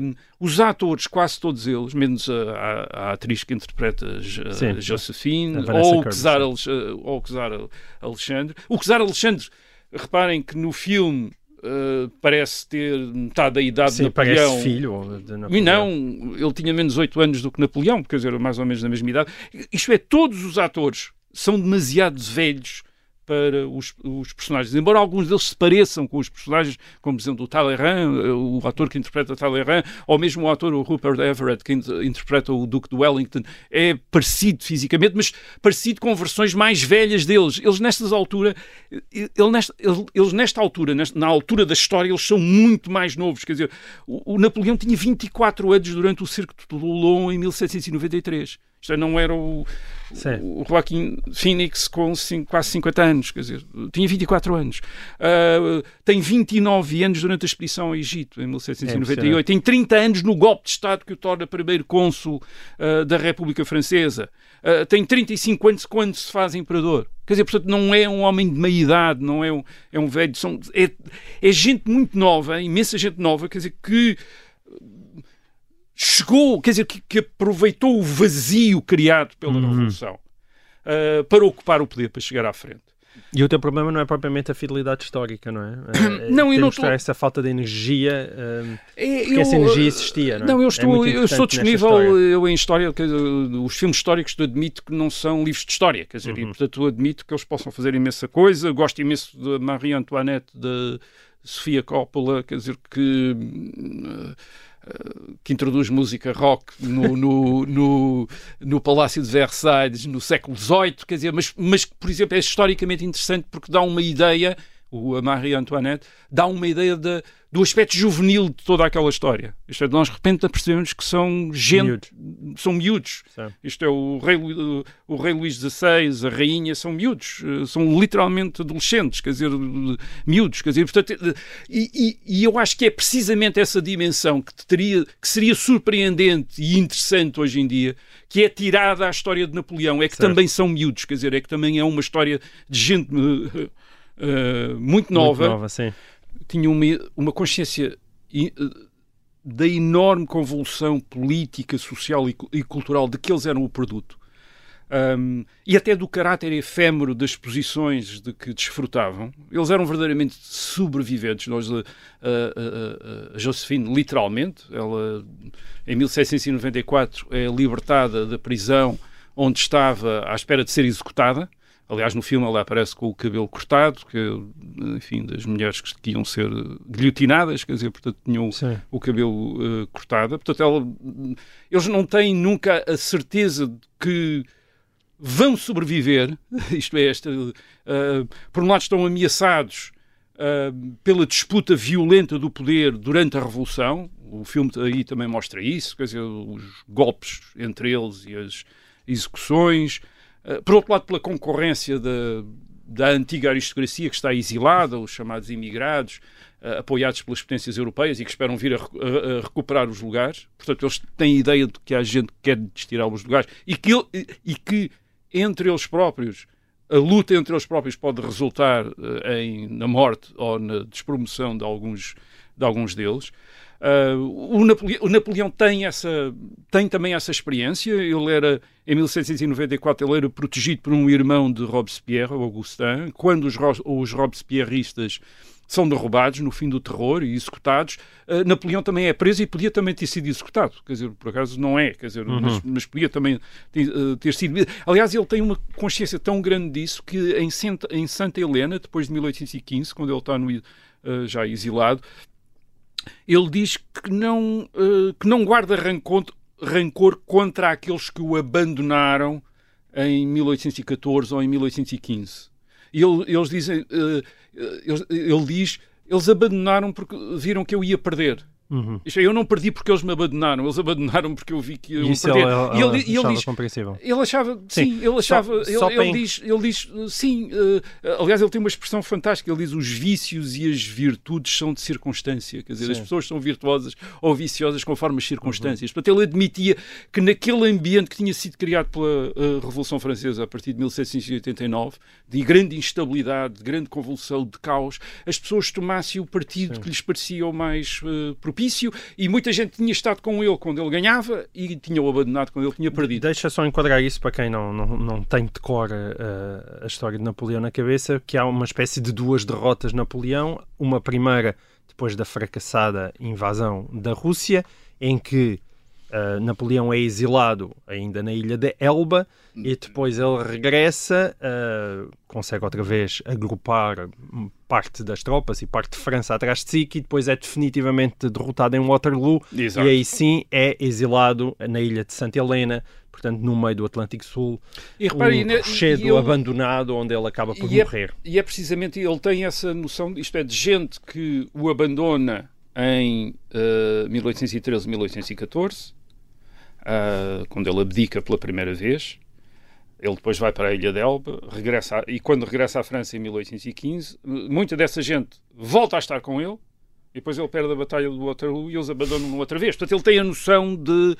Um, os atores, quase todos eles, menos a, a, a atriz que interpreta a, Josephine, ou o, Czar, ou o Czar Alexandre. O Czar Alexandre, reparem que no filme Uh, parece ter metade da idade Sim, de Napoleão. Parece filho de Napoleão. E não, ele tinha menos 8 anos do que Napoleão, quer dizer, mais ou menos da mesma idade. Isto é, todos os atores são demasiado velhos para os, os, personagens. Embora alguns deles se pareçam com os personagens, como por exemplo o Talleyrand, o ator que interpreta Talleyrand, ou mesmo o ator o Rupert Everett, que interpreta o Duque de Wellington, é parecido fisicamente, mas parecido com versões mais velhas deles. Eles nestas altura, ele nesta, eles nesta altura, nesta, na altura da história, eles são muito mais novos. Quer dizer, o, o Napoleão tinha 24 anos durante o Circo de Toulon em 1793. Isto não era o, o Joaquim Phoenix com quase 50 anos, quer dizer, tinha 24 anos. Uh, tem 29 anos durante a expedição ao Egito, em 1798. É tem 30 anos no golpe de Estado que o torna primeiro cônsul uh, da República Francesa. Uh, tem 35 anos quando se faz imperador. Quer dizer, portanto, não é um homem de meia idade, não é um, é um velho. São, é, é gente muito nova, imensa gente nova, quer dizer, que chegou, quer dizer, que, que aproveitou o vazio criado pela uhum. Revolução uh, para ocupar o poder, para chegar à frente. E o teu problema não é propriamente a fidelidade histórica, não é? é não, eu não estou... essa falta de energia, um, é, porque eu, essa energia existia, não é? Não, eu estou, é eu estou disponível, eu em história, dizer, os filmes históricos eu admito que não são livros de história, quer dizer, uhum. e portanto eu admito que eles possam fazer imensa coisa, gosto imenso de Marie Antoinette, de Sofia Coppola, quer dizer, que... Uh, que introduz música rock no, no, no, no, Palácio de Versailles no século XVIII, quer dizer, mas, mas por exemplo, é historicamente interessante porque dá uma ideia, o Marie Antoinette, dá uma ideia de, do aspecto juvenil de toda aquela história. Isto é, nós de repente percebemos que são gente, miúdos. são miúdos. Sim. Isto é, o rei, o rei Luís XVI, a rainha, são miúdos, eh, são literalmente adolescentes, quer dizer, miúdos, quer dizer, portanto, eh, e, e, e eu acho que é precisamente essa dimensão que, teria, que seria surpreendente e interessante hoje em dia, que é tirada à história de Napoleão, é que certo. também são miúdos, quer dizer, é que também é uma história de gente uh, muito nova. Muito nova, tinha uma, uma consciência eh, da enorme convulsão política, social e, e, cultural de que eles eram o produto. Um, e até do caráter efêmero das posições de que desfrutavam. Eles eram verdadeiramente sobreviventes. Nós, a, a, a, a Josephine, literalmente, ela em 1794 é libertada da prisão onde estava à espera de ser executada. Aliás, no filme ela aparece com o cabelo cortado, que, enfim, das mulheres que iam ser guilhotinadas, quer dizer, portanto, tinham Sim. o cabelo uh, cortado. Portanto, ela, eles não têm nunca a certeza de que vão sobreviver, isto é, esta, uh, por um lado estão ameaçados uh, pela disputa violenta do poder durante a Revolução, o filme aí também mostra isso, quer dizer, os golpes entre eles e as execuções, por outro lado, pela concorrência da, antiga aristocracia que está exilada, os chamados imigrados, uh, apoiados pelas potências europeias e que esperam vir a, a, a, recuperar os lugares. Portanto, eles têm ideia de que há gente que quer tirar os lugares e que, e que entre eles próprios a luta entre eles próprios pode resultar uh, em, na morte ou na despromoção de alguns, de alguns deles. Uh, o, Napoleão, o, Napoleão, tem, essa, tem também essa experiência. Ele era, em 1794, ele era protegido por um irmão de Robespierre, Augustin. Quando os, os Robespierristas são derrubados no fim do terror e executados. Uh, Napoleão também é preso e podia também ter sido executado. Quer dizer, por acaso não é, quer dizer, uhum. mas, mas, podia também ter, uh, ter, sido. Aliás, ele tem uma consciência tão grande disso que em Santa, em Santa Helena, depois de 1815, quando ele está no, já exilado, ele diz que não, que não guarda rancor, rancor contra aqueles que o abandonaram em 1814 ou em 1815. E ele, eles dizem, uh, ele, ele diz, eles abandonaram porque viram que eu ia perder. Uhum. Eu não perdi porque eles me abandonaram, eles abandonaram porque eu vi que eu Isso perder. Ele, ele, ele, ele diz, compreensível. Ele achava, sim, sim ele achava, só, só ele, ele, diz, ele diz, sim, uh, aliás, ele tem uma expressão fantástica, ele diz os vícios e as virtudes são de circunstância, quer dizer, sim. as pessoas são virtuosas ou viciosas conforme as circunstâncias. Uhum. Portanto, ele admitia que naquele ambiente que tinha sido criado pela uh, Revolução Francesa a partir de 1789, de grande instabilidade, de grande convulsão, de caos, as pessoas tomassem o partido sim. que lhes parecia o mais uh, propício propício e muita gente tinha estado com ele quando ele ganhava e tinha-o abandonado quando ele tinha perdido. Deixa só enquadrar isso para quem não, não, não tem de cor a, eh, a história de Napoleão na cabeça, que há uma espécie de duas derrotas de Napoleão. Uma primeira depois da fracassada invasão da Rússia, em que Uh, Napoleão é exilado ainda na ilha de Elba e depois ele regressa, uh, consegue outra vez agrupar parte das tropas e parte de França atrás de si, que depois é definitivamente derrotado em Waterloo Exato. e aí sim é exilado na ilha de Santa Helena, portanto no meio do Atlântico Sul, e repare, um rochedo abandonado onde ele acaba por e é morrer. É, e é precisamente, ele tem essa noção, isto é, de gente que o abandona em uh, 1813, 1814, uh, quando ele abdica pela primeira vez. Ele depois vai para a Ilha de Elba, regressa a, e quando regressa à França em 1815, muita dessa gente volta a estar com ele, e depois ele perde a batalha do Waterloo e eles abandonam-no outra vez. Portanto, ele tem a noção de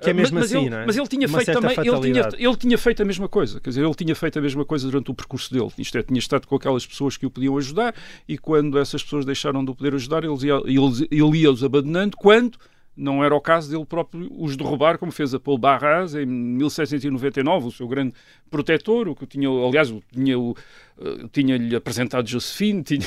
que é mesmo mas, assim, ele, não é? Mas ele tinha Uma feito também, ele tinha, ele tinha feito a mesma coisa, quer dizer, ele tinha feito a mesma coisa durante o percurso dele. Isto é, tinha estado com aquelas pessoas que o podiam ajudar e quando essas pessoas deixaram de o poder ajudar, eles ia, ele, ele ia-os abandonando quando não era o caso dele próprio os derrubar, como fez a Paul Barras em 1799, o seu grande protetor, o que tinha, aliás, tinha, eh, tinha-lhe apresentado Josephine, tinha,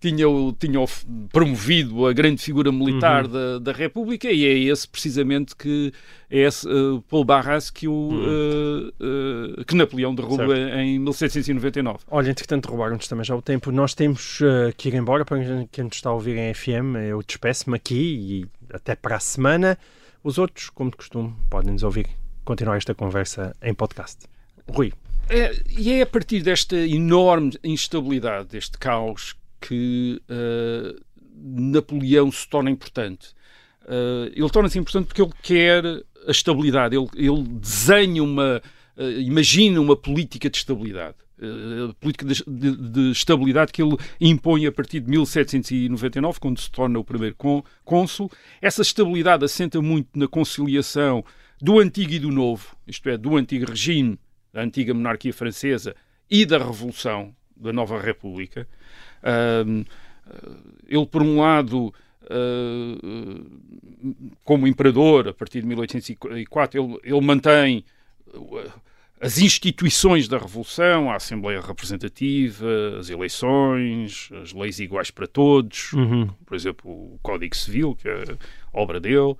tinha, tinha, promovido a grande figura militar uhum. da, da República, e é esse precisamente que é esse uh, Paul Barras que, o, uhum. uh, uh, que Napoleão derruba certo. em 1799. Olha, entretanto, roubaram-nos também já o tempo. Nós temos que ir embora, para quem nos está a ouvir em FM, eu despeço-me aqui e até para a semana. Os outros, como de costume, podem nos ouvir continuar esta conversa em podcast. Rui. É, e é a partir desta enorme instabilidade, deste caos, que uh, Napoleão se torna importante. Uh, ele torna-se importante porque ele quer a estabilidade, ele, ele desenha uma, uh, imagina uma política de estabilidade. Eh, política de, de, de, estabilidade que ele impõe a partir de 1799, quando se torna o primeiro cônsul. Essa estabilidade assenta muito na conciliação do antigo e do novo, isto é, do antigo regime, da antiga monarquia francesa e da Revolução da Nova República. Uh, ele, por um lado, uh, como imperador, a partir de 1804, ele, ele mantém as instituições da Revolução, a Assembleia Representativa, as eleições, as leis iguais para todos, uhum. por exemplo, o Código Civil, que é obra dele,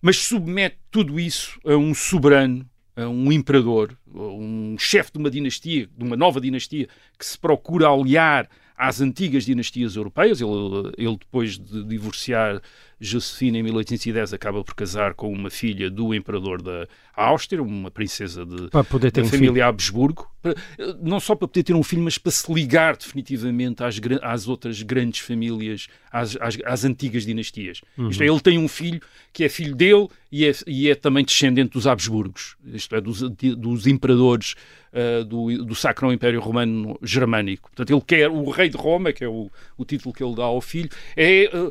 mas submete tudo isso a um soberano, a um imperador, a um chefe de uma dinastia, de uma nova dinastia, que se procura aliar às antigas dinastias europeias. Ele, ele depois de divorciar Josefina, em 1810, acaba por casar com uma filha do imperador da Áustria, uma princesa de, Para poder ter da um família filho. Habsburgo, não só para poder ter um filho, mas para se ligar definitivamente às, às outras grandes famílias, às, às- às antigas dinastias. Isto é, ele tem um filho que é filho dele e é, e é também descendente dos Habsburgos, isto é, dos, dos imperadores ah, do, do Sacro Império Romano Germânico. Portanto, ele quer, o rei de Roma, que é o, o título que ele dá ao filho, é... ah,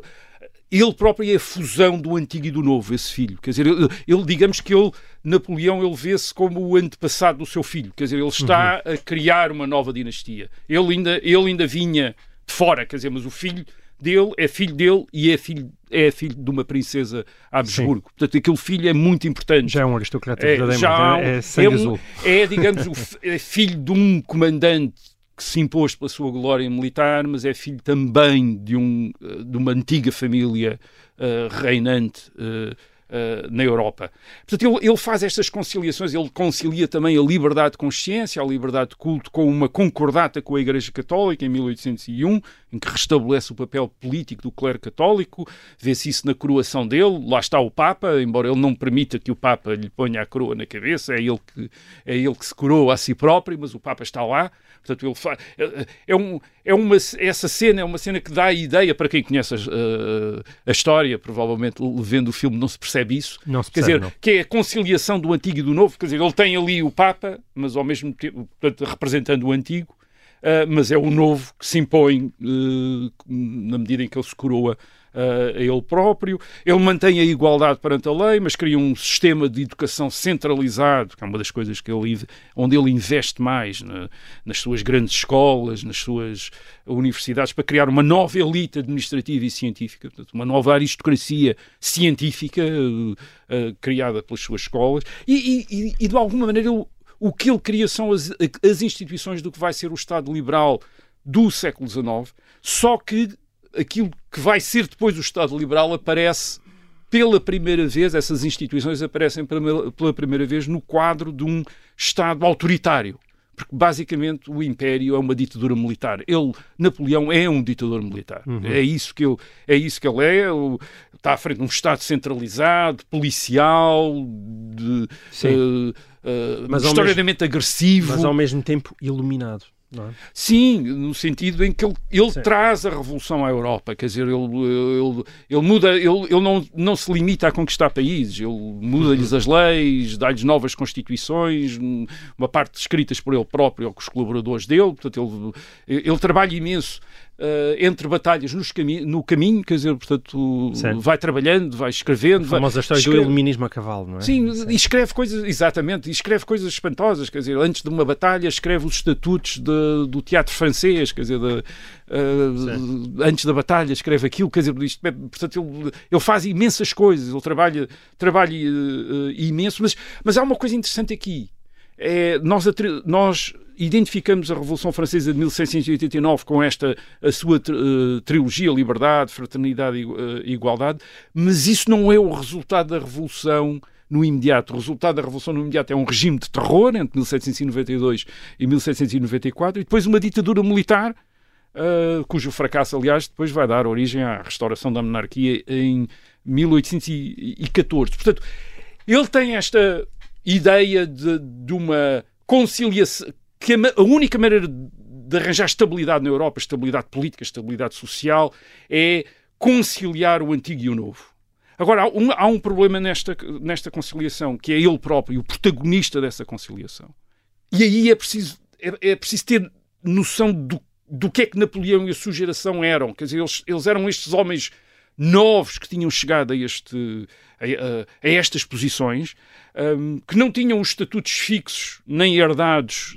ele próprio é a fusão do antigo e do novo, esse filho. Quer dizer, ele, ele, digamos que ele, Napoleão, ele vê-se como o antepassado do seu filho. Quer dizer, ele está a criar uma nova dinastia. Ele ainda, ele ainda vinha de fora, quer dizer, mas o filho dele é filho dele e é filho, é filho de uma princesa Habsburgo. Portanto, aquele filho é muito importante. Já é um aristocrata É, já é, é sangue é azul. é, digamos, o é filho de um comandante que se impôs pela sua glória militar, mas é filho também de, um, eh, de uma antiga família eh, reinante eh, eh, na Europa. Portanto, ele, ele faz estas conciliações, ele concilia também a liberdade de consciência, a liberdade de culto, com uma concordata com a Igreja Católica em 1801, em que restabelece o papel político do clero católico, vê-se isso na coroação dele, lá está o Papa, embora ele não permita que o Papa lhe ponha a coroa na cabeça, é ele que, é ele que se coroa a si próprio, mas o Papa está lá, portanto ele fa... é, é um, é uma, essa cena é uma cena que dá a ideia, para quem conhece a, a- a história, provavelmente vendo o filme não se percebe isso, Não se quer percebe, dizer, não. que é a conciliação do antigo e do novo, quer dizer, ele tem ali o Papa, mas ao mesmo tempo, portanto, representando o antigo, ah, mas é o novo que se impõe eh, na medida em que ele se coroa ah, a ele próprio. Ele mantém a igualdade perante a lei, mas cria um sistema de educação centralizado, que é uma das coisas que ele, onde ele investe mais na- nas suas grandes escolas, nas suas universidades, para criar uma nova elite administrativa e científica, portanto, uma nova aristocracia científica eh, eh, criada pelas suas escolas. E, e- e- e, de alguma maneira ele o que ele cria são as, as instituições do que vai ser o Estado liberal do século XIX, só que aquilo que vai ser depois o Estado liberal aparece pela primeira vez, essas instituições aparecem pela primeira vez no quadro de um Estado autoritário. Porque basicamente o Império é uma ditadura militar. Ele, Napoleão, é um ditador militar. É, isso que ele, é isso que ele é. O- está à frente de um Estado centralizado, policial, de, eh, eh, Mas historicamente agressivo. Mas ao mesmo tempo iluminado. É? Sim, no sentido em que ele, ele Sim. traz a revolução à Europa, quer dizer, ele, ele, ele muda, ele, ele não, não se limita a conquistar países, ele muda-lhes as leis, dá-lhes novas constituições, uma parte escritas por ele próprio ou com os colaboradores dele, portanto, ele, ele trabalha imenso entre batalhas cami no caminho, quer dizer, portanto, Certo. vai trabalhando, vai escrevendo, A vai, famosa história do escreve- iluminismo a cavalo, não é? Sim, e escreve coisas, exatamente, e escreve coisas espantosas, quer dizer, antes de uma batalha escreve os estatutos de- do teatro francês, quer dizer, de, eh, antes da batalha escreve aquilo, quer dizer, isto, portanto, ele, ele faz imensas coisas, ele trabalha, trabalha eh, eh, imenso, mas, mas há uma coisa interessante aqui, é, nós, nós identificamos a Revolução Francesa de 1689 com esta a sua eh, trilogia Liberdade, Fraternidade e eh, Igualdade, mas isso não é o resultado da Revolução no imediato. O resultado da Revolução no imediato é um regime de terror entre 1792 e 1794 e depois uma ditadura militar Uh, cujo fracasso, aliás, depois vai dar origem à restauração da monarquia em 1814. Portanto, ele tem esta ideia de, de uma que a, única maneira de arranjar estabilidade na Europa, estabilidade política, estabilidade social, é conciliar o antigo e o novo. Agora, há um, há um problema nesta, nesta conciliação, que é ele próprio, o protagonista dessa conciliação. E aí é preciso, é, é preciso ter noção do, do que é que Napoleão e a sua geração eram. Quer dizer, eles, eles eram estes homens novos que tinham chegado a, este, a, a- a estas posições, hum, que não tinham os estatutos fixos nem herdados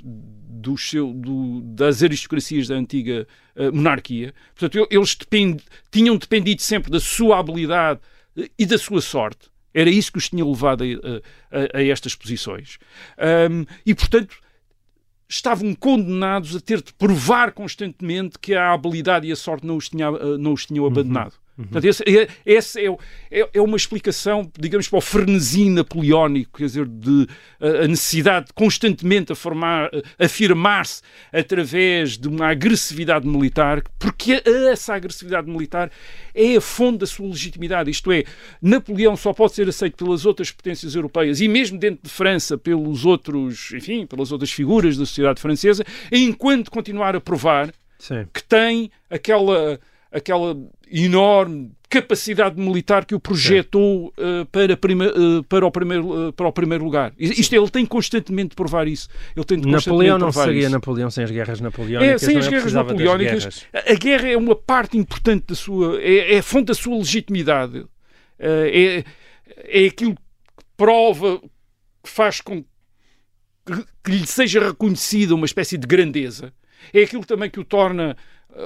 do seu- do- das aristocracias da antiga eh, monarquia. Portanto, eles depend- tinham dependido sempre da sua habilidade eh, e da sua sorte. Era isso que os tinha levado a, a- a- estas posições. Hum, e, portanto, estavam condenados a ter de provar constantemente que a habilidade e a sorte não os, tinha, eh, não os tinham abandonado. Portanto, esse, é, esse é, é, é, uma explicação, digamos, para o frenesi napoleónico, quer dizer, de a necessidade de constantemente a afirmar-se através de uma agressividade militar, porque essa agressividade militar é a fonte da sua legitimidade. Isto é, Napoleão só pode ser aceito pelas outras potências europeias e mesmo dentro de França pelos outros, enfim, pelas outras figuras da sociedade francesa, enquanto continuar a provar Sim. que tem aquela aquela enorme capacidade militar que o projetou uh, para, prima, uh, para, o primeiro, uh, para o primeiro lugar. Isto ele tem constantemente de provar isso. Ele tem de Napoleão não seria isso. Napoleão sem as guerras napoleónicas. É, sem as guerras napoleónicas. Guerras. A guerra é uma parte importante da sua. É, é a fonte da sua legitimidade. é, é aquilo que prova, que faz com que, que lhe seja reconhecida uma espécie de grandeza. É aquilo também que o torna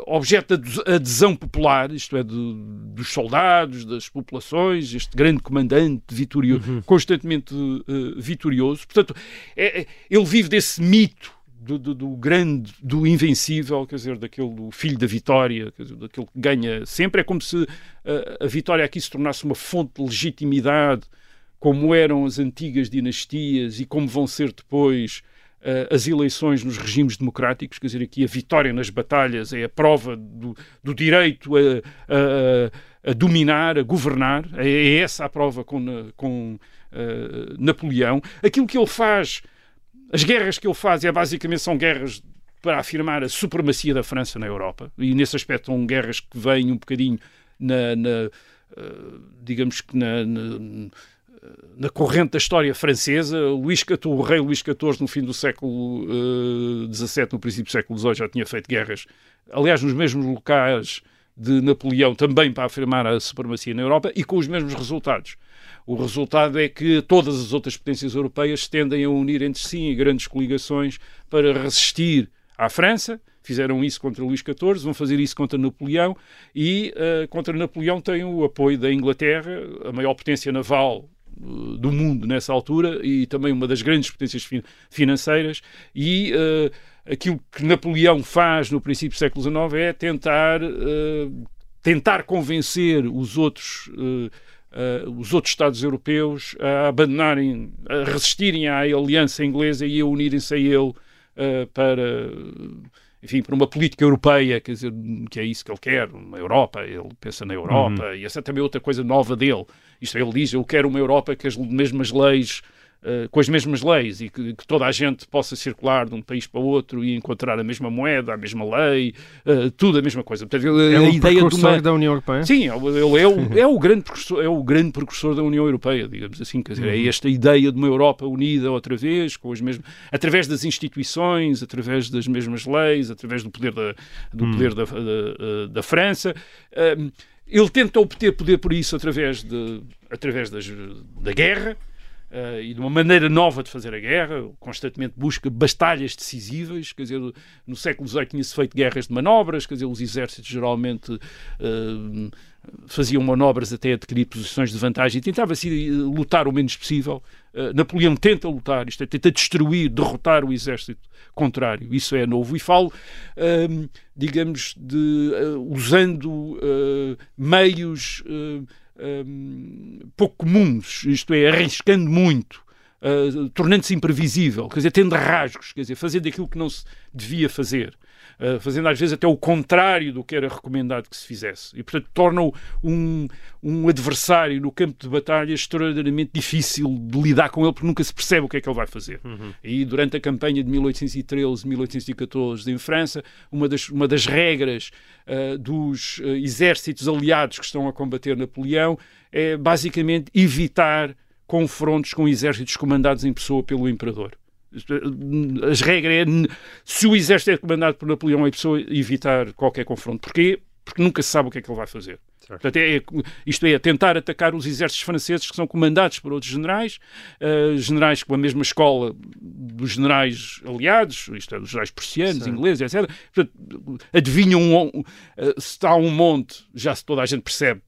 objeto de adesão popular, isto é, de, dos soldados, das populações, este grande comandante vitorioso, uhum. constantemente uh, vitorioso. Portanto, é, é, ele vive desse mito do, do, do, grande, do invencível, quer dizer, daquele do filho da vitória, dizer, daquele que ganha sempre. É como se uh, a vitória aqui se tornasse uma fonte de legitimidade, como eram as antigas dinastias e como vão ser depois as eleições nos regimes democráticos, quer dizer, aqui a vitória nas batalhas é a prova do, do direito a, a, a, dominar, a governar, é, é essa a prova com, com uh, Napoleão. Aquilo que ele faz, as guerras que ele faz, é basicamente são guerras para afirmar a supremacia da França na Europa, e nesse aspecto são guerras que vêm um bocadinho na, na uh, digamos que na, na na corrente da história francesa, Luís XIV, o rei Luís XIV, no fim do século XVII, uh, no princípio do século XVIII, já tinha feito guerras, aliás, nos mesmos locais de Napoleão, também para afirmar a supremacia na Europa, e com os mesmos resultados. O resultado é que todas as outras potências europeias tendem a unir entre si em grandes coligações para resistir à França, fizeram isso contra Luís XIV, vão fazer isso contra Napoleão e uh, contra Napoleão tem o apoio da Inglaterra, a maior potência naval do mundo nessa altura e também uma das grandes potências financeiras e uh, aquilo que Napoleão faz no princípio do século XIX é tentar uh, tentar convencer os outros uh, os outros Estados europeus a abandonarem, a resistirem à aliança inglesa e a unirem-se a ele para enfim, para uma política europeia, quer dizer, que é isso que ele quer, uma Europa, ele pensa na Europa, uhum. e essa é também outra coisa nova dele. Isto ele diz, eu quero uma Europa que as mesmas leis Uh, com as mesmas leis e que, que, toda a gente possa circular de um país para outro e encontrar a mesma moeda, a mesma lei, uh, tudo a mesma coisa. Portanto, é a o ideia de uma... da União Europeia? Sim, ele é, é, o, é, o grande precursor, é o grande precursor da União Europeia, digamos assim. Quer dizer, é uhum. é esta ideia de uma Europa unida outra vez, com as mesmas, através das instituições, através das mesmas leis, através do poder da, do uhum. poder da, da, da França. Uh, ele tenta obter poder por isso através, de, através das, da guerra, Uh, e de uma maneira nova de fazer a guerra, constantemente busca batalhas decisivas, quer dizer, no século XVIII tinha-se feito guerras de manobras, quer dizer, os exércitos geralmente uh, faziam manobras até adquirir posições de vantagem e tentava-se lutar o menos possível. Uh, Napoleão tenta lutar, isto é, tenta destruir, derrotar o exército contrário, isso é novo. E falo, digamos, de usando meios um, pouco comuns, isto é, arriscando muito, uh, tornando-se imprevisível, quer dizer, tendo rasgos, quer dizer, fazendo aquilo que não se devia fazer. Uh, fazendo às vezes até o contrário do que era recomendado que se fizesse. E, portanto, torna-o um, um adversário no campo de batalha extraordinariamente difícil de lidar com ele, porque nunca se percebe o que é que ele vai fazer. Uhum. E durante a campanha de 1813-1814 em França, uma das, uma das regras uh, dos uh, exércitos aliados que estão a combater Napoleão é basicamente evitar confrontos com exércitos comandados em pessoa pelo imperador. As regras é, se o exército é comandado por Napoleão, é pessoa evitar qualquer confronto. Porquê? Porque nunca se sabe o que é que ele vai fazer. Portanto, é, isto é, tentar atacar os exércitos franceses que são comandados por outros generais, uh, generais com a mesma escola dos generais aliados, isto é, dos generais persianos, Sim. ingleses, etc. Portanto, adivinham um, uh, se está um monte, já se toda a gente percebe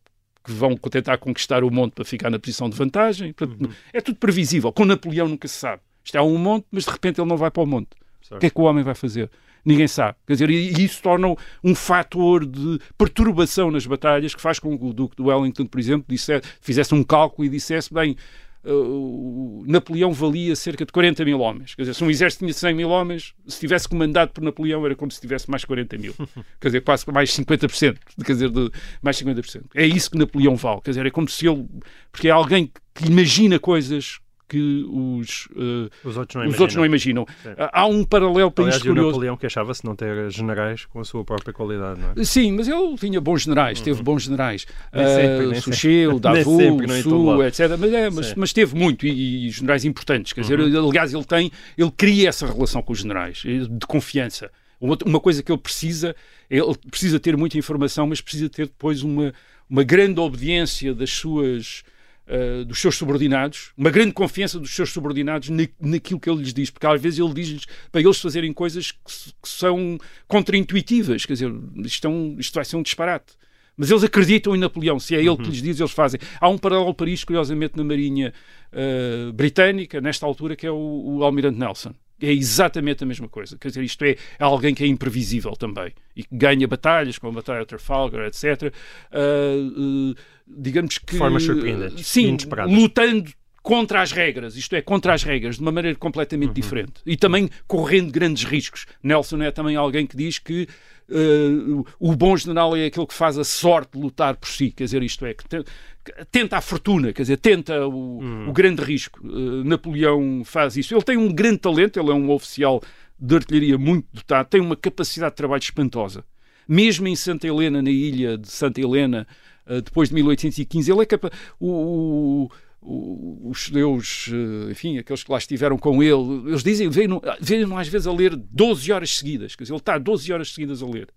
que vão tentar conquistar o monte para ficar na posição de vantagem. Portanto, uhum. É tudo previsível. Com Napoleão nunca se sabe. Está um monte, mas de repente ele não vai para o monte. Certo. O que é que o homem vai fazer? Ninguém sabe. Quer dizer, e isso torna um fator de perturbação nas batalhas que faz com que o Duque de Wellington, por exemplo, dissesse, fizesse um cálculo e dissesse, bem, uh, Napoleão valia cerca de 40 mil homens. Quer dizer, se um exército tinha 100 mil homens, se tivesse comandado por Napoleão era como se tivesse mais 40 mil. Quer dizer, quase mais 50%. Quer dizer, de, mais 50%. É isso que Napoleão vale. Quer dizer, é como se ele... Porque é alguém que imagina coisas que os, uh, os outros não os imaginam. Outros não imaginam. Há um paralelo para Aliás, isto curioso. o Napoleão queixava-se de não ter generais com a sua própria qualidade, não é? Sim, mas ele tinha bons generais, teve bons generais. Nem sempre, uh, todo Su, etc. Mas, é, mas, mas teve muito e, e generais importantes. Quer dizer, Uhum. aliás, ele tem, ele cria essa relação com os generais, eh, de confiança. Uma coisa que ele precisa, ele precisa ter muita informação, mas precisa ter depois uma, uma grande obediência das suas, uh, dos seus subordinados, uma grande confiança dos seus subordinados na, naquilo que ele lhes diz, porque às vezes ele diz-lhes para eles fazerem coisas que, que são contraintuitivas, quer dizer, isto, é um- isto vai ser um disparate. Mas eles acreditam em Napoleão, se é ele que lhes diz, eles fazem. Há um paralelo para isto, curiosamente, na Marinha uh, Britânica, nesta altura, que é o, o Almirante Nelson. É exatamente a mesma coisa. Quer dizer, isto é, é alguém que é imprevisível também e que ganha batalhas, como a Batalha de Trafalgar, etc. Uh, uh, digamos que. De formas surpreendentes, Sim, lutando contra as regras, isto é, contra as regras, de uma maneira completamente diferente. E também correndo grandes riscos. Nelson é também alguém que diz que uh, o bom general é aquele que faz a sorte de lutar por si, quer dizer, isto é, que te- que tenta a fortuna, quer dizer, tenta o, o grande risco. Uh, Napoleão faz isso. Ele tem um grande talento, ele é um oficial de artilharia muito dotado, tem uma capacidade de trabalho espantosa. Mesmo em Santa Helena, na ilha de Santa Helena, uh, depois de 1815, ele é capaz. O- o- os judeus, eh, enfim, aqueles que lá estiveram com ele, eles dizem, veem-no às vezes a ler 12 horas seguidas, quer dizer, ele está 12 horas seguidas a ler.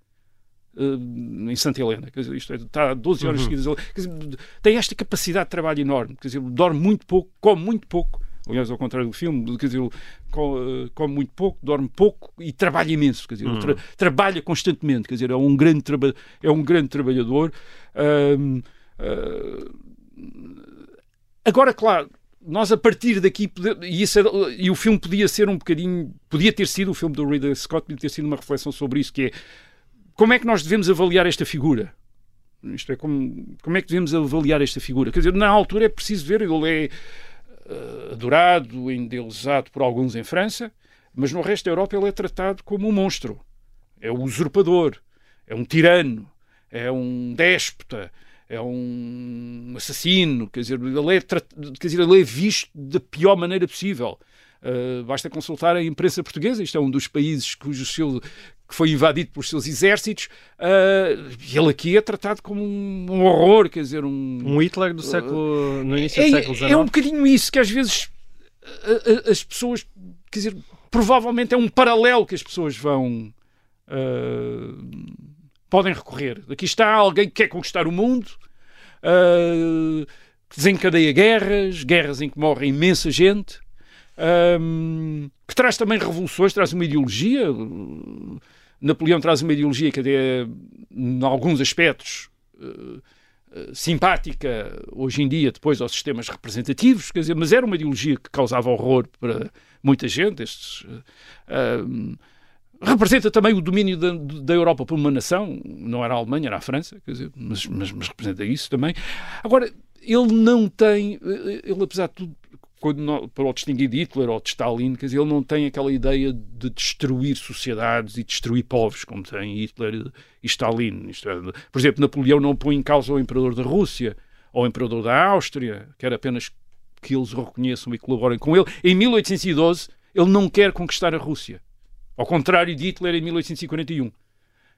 eh, em Santa Helena, quer dizer, isto é, está 12 horas seguidas a ler. Quer dizer, tem esta capacidade de trabalho enorme, quer dizer, dorme muito pouco, come muito pouco, aliás, ao contrário do filme, quer dizer, eh, come muito pouco, dorme pouco e trabalha imenso, quer dizer, ele tra- trabalha constantemente, quer dizer, é um grande, é um grande trabalhador. Ahm, ah, Agora, claro, nós a partir daqui e, isso era- e o filme podia ser um bocadinho, podia ter sido o filme do Ridley Scott, podia ter sido uma reflexão sobre isso, que é como é que nós devemos avaliar esta figura? Isto é, como, como é que devemos avaliar esta figura? Quer dizer, na altura é preciso ver, ele é eh, adorado, endeusado por alguns em França, mas no resto da Europa ele é tratado como um monstro. É um usurpador, é um tirano, é um déspota, é um assassino, quer dizer, ele é, quer dizer, ele é visto da pior maneira possível. Uh, basta consultar a imprensa portuguesa, isto é um dos países cujo seu, que foi invadido pelos seus exércitos, uh, ele aqui é tratado como um, um horror, quer dizer, um, Um Hitler do século, no início é, do século XIX. é um bocadinho isso que às vezes a- a- as pessoas, quer dizer, provavelmente é um paralelo que as pessoas vão ah, podem recorrer. Aqui está alguém que quer conquistar o mundo, ah, que desencadeia guerras, guerras em que morre imensa gente, ahm, que traz também revoluções, traz uma ideologia. Napoleão traz uma ideologia que é, em alguns aspectos, eh, simpática hoje em dia, depois aos sistemas representativos, quer dizer, mas era uma ideologia que causava horror para muita gente. Estes, ahm, representa também o domínio da, da Europa por uma nação, não era a Alemanha, era a França, quer dizer, mas, mas, mas representa isso também. Agora, ele não tem, eh, ele apesar de tudo, quando para o distinguir de Hitler ou de Stalin, quer dizer, ele não tem aquela ideia de destruir sociedades e destruir povos, como tem Hitler e Stalin. É, por exemplo, Napoleão não põe em causa o imperador da Rússia ou o imperador da Áustria, quer apenas que eles o reconheçam e colaborem com ele. Em 1812, ele não quer conquistar a Rússia. Ao contrário de Hitler em 1841.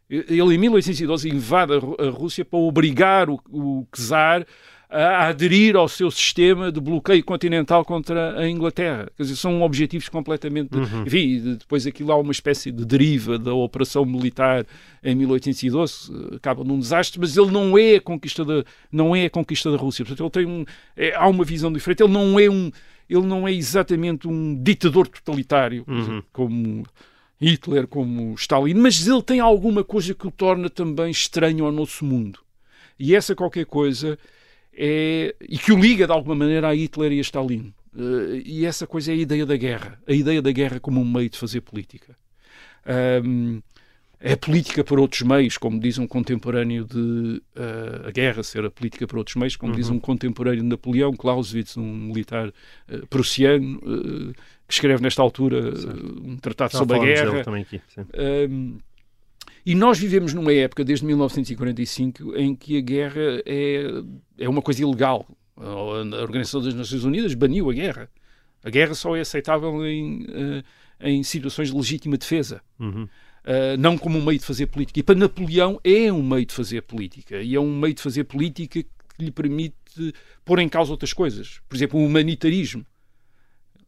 Ele, em 1812, invade a Rússia para obrigar o, o czar a aderir ao seu sistema de bloqueio continental contra a Inglaterra. Quer dizer, são objetivos completamente. Enfim, de- depois aquilo há uma espécie de deriva da operação militar em 1812, eh, acaba num desastre, mas ele não é a conquista da, não é a conquista da Rússia. Portanto, ele tem um, é- há uma visão diferente. Ele não é um. Ele não é exatamente um ditador totalitário, dizer, como Hitler, como Stalin, mas ele tem alguma coisa que o torna também estranho ao nosso mundo. E essa qualquer coisa é. e que o liga de alguma maneira a Hitler e a Stalin. Eh, e essa coisa é a ideia da guerra. A ideia da guerra como um meio de fazer política. Um, é política por outros meios, como diz um contemporâneo de uh, a guerra ser a política por outros meios, como uhum. diz um contemporâneo de Napoleão, Clausewitz, um militar uh, prussiano, uh, que escreve nesta altura um tratado Já sobre a guerra. Aqui, um, e nós vivemos numa época, desde 1945, em que a guerra é, é uma coisa ilegal. A Organização das Nações Unidas baniu a guerra. A guerra só é aceitável em, em situações de legítima defesa. Uhum. Uh, não como um meio de fazer política. E para Napoleão é um meio de fazer política. E é um meio de fazer política que lhe permite pôr em causa outras coisas. Por exemplo, o humanitarismo.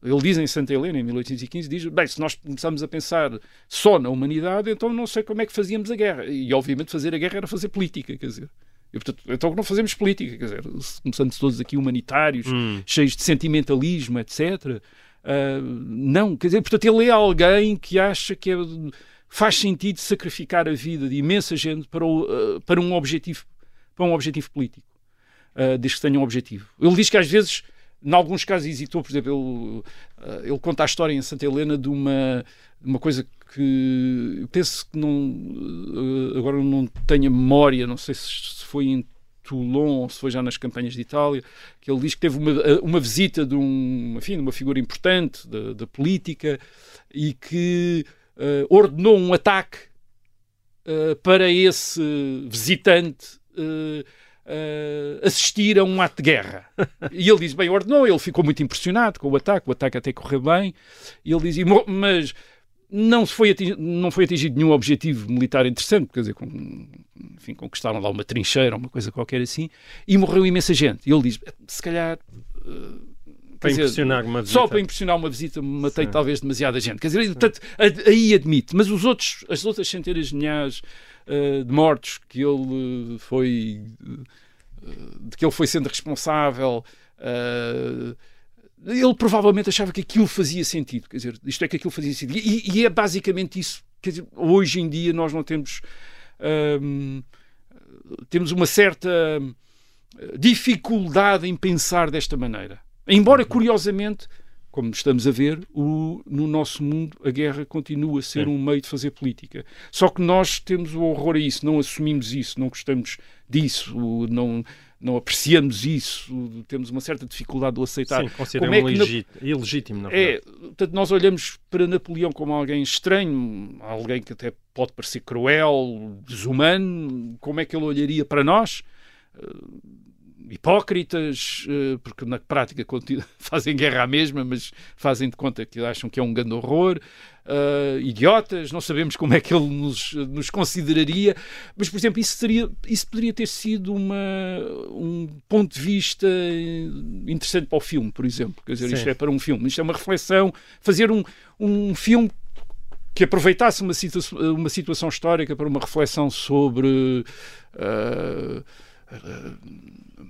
Ele diz em Santa Helena, em 1815, diz, bem, se nós começamos a pensar só na humanidade, então não sei como é que fazíamos a guerra. E, obviamente, fazer a guerra era fazer política, quer dizer. E, portanto, então não fazemos política, quer dizer, começando todos aqui humanitários, hum. cheios de sentimentalismo, etc. Uh, ah, não, quer dizer, portanto, ele é alguém que acha que é faz sentido sacrificar a vida de imensa gente para, o, uh, para um objetivo para um objetivo político, uh, desde que tenha um objetivo. Ele diz que às vezes, em alguns casos, hesitou, por exemplo, ele, uh, ele conta a história em Santa Helena de uma, uma coisa que eu penso que não uh, agora não tenho memória, não sei se foi em Toulon, ou se foi já nas campanhas de Itália, que ele diz que teve uma, uma visita de um, enfim, uma figura importante da, da política e que uh, ordenou um ataque uh, para esse visitante uh, assistir a um ato de guerra. e ele diz: Bem, ordenou, ele ficou muito impressionado com o ataque, o ataque até correu bem. E ele dizia: Mas não, foi atingido, não foi atingido nenhum objetivo militar interessante, quer dizer, com, enfim, conquistaram lá uma trincheira, uma coisa qualquer assim, e morreu imensa gente. E ele diz: Se calhar para dizer, impressionar uma visita. Só para impressionar uma visita matei Sim. talvez demasiada gente. Quer dizer, portanto, aí admite. Mas os outros, as outras centenas de milhares uh, de mortos que ele uh, foi uh, de que ele foi sendo responsável ele provavelmente achava que aquilo fazia sentido, quer dizer, isto é que aquilo fazia sentido. E, e é basicamente isso. Quer dizer, hoje em dia nós não temos. Um, temos uma certa dificuldade em pensar desta maneira. Embora, curiosamente, como estamos a ver, o, no nosso mundo a guerra continua a ser um meio de fazer política. Só que nós temos o horror a isso, não assumimos isso, não gostamos disso, não, não apreciamos isso, temos uma certa dificuldade de o aceitar. Sim, consideramos é ilegítimo, na... ilegítimo, na É, portanto, nós olhamos para Napoleão como alguém estranho, alguém que até pode parecer cruel, desumano, como é que ele olharia para nós? Hipócritas, eh, porque na prática fazem guerra à mesma, mas fazem de conta que acham que é um grande horror, uh, idiotas, não sabemos como é que ele nos, nos consideraria, mas, por exemplo, isso, seria, isso poderia ter sido uma, um ponto de vista interessante para o filme, por exemplo. Quer dizer, Sim. isto é para um filme, isto é uma reflexão, fazer um, um filme que aproveitasse uma, situa uma situação histórica para uma reflexão sobre. Uh,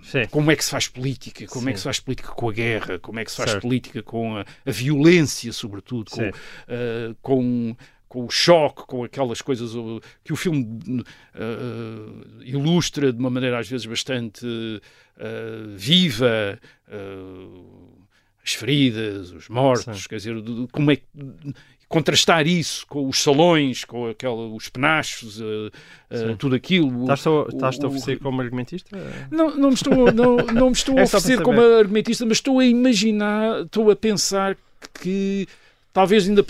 Sim. Como é que se faz política? Como Sim. é que se faz política com a guerra? Como é que se faz certo. política com a, a, violência, sobretudo? Com, uh, com, com o choque, com aquelas coisas que o filme uh, ilustra de uma maneira às vezes bastante uh, viva. as feridas, os mortos, Sim. quer dizer, como é que contrastar isso com os salões, com aquela, os penachos, uh, uh, tudo aquilo. Estás-te a oferecer como argumentista? Não, não me estou, não, não me estou é a oferecer como argumentista, mas estou a imaginar, estou a pensar que talvez ainda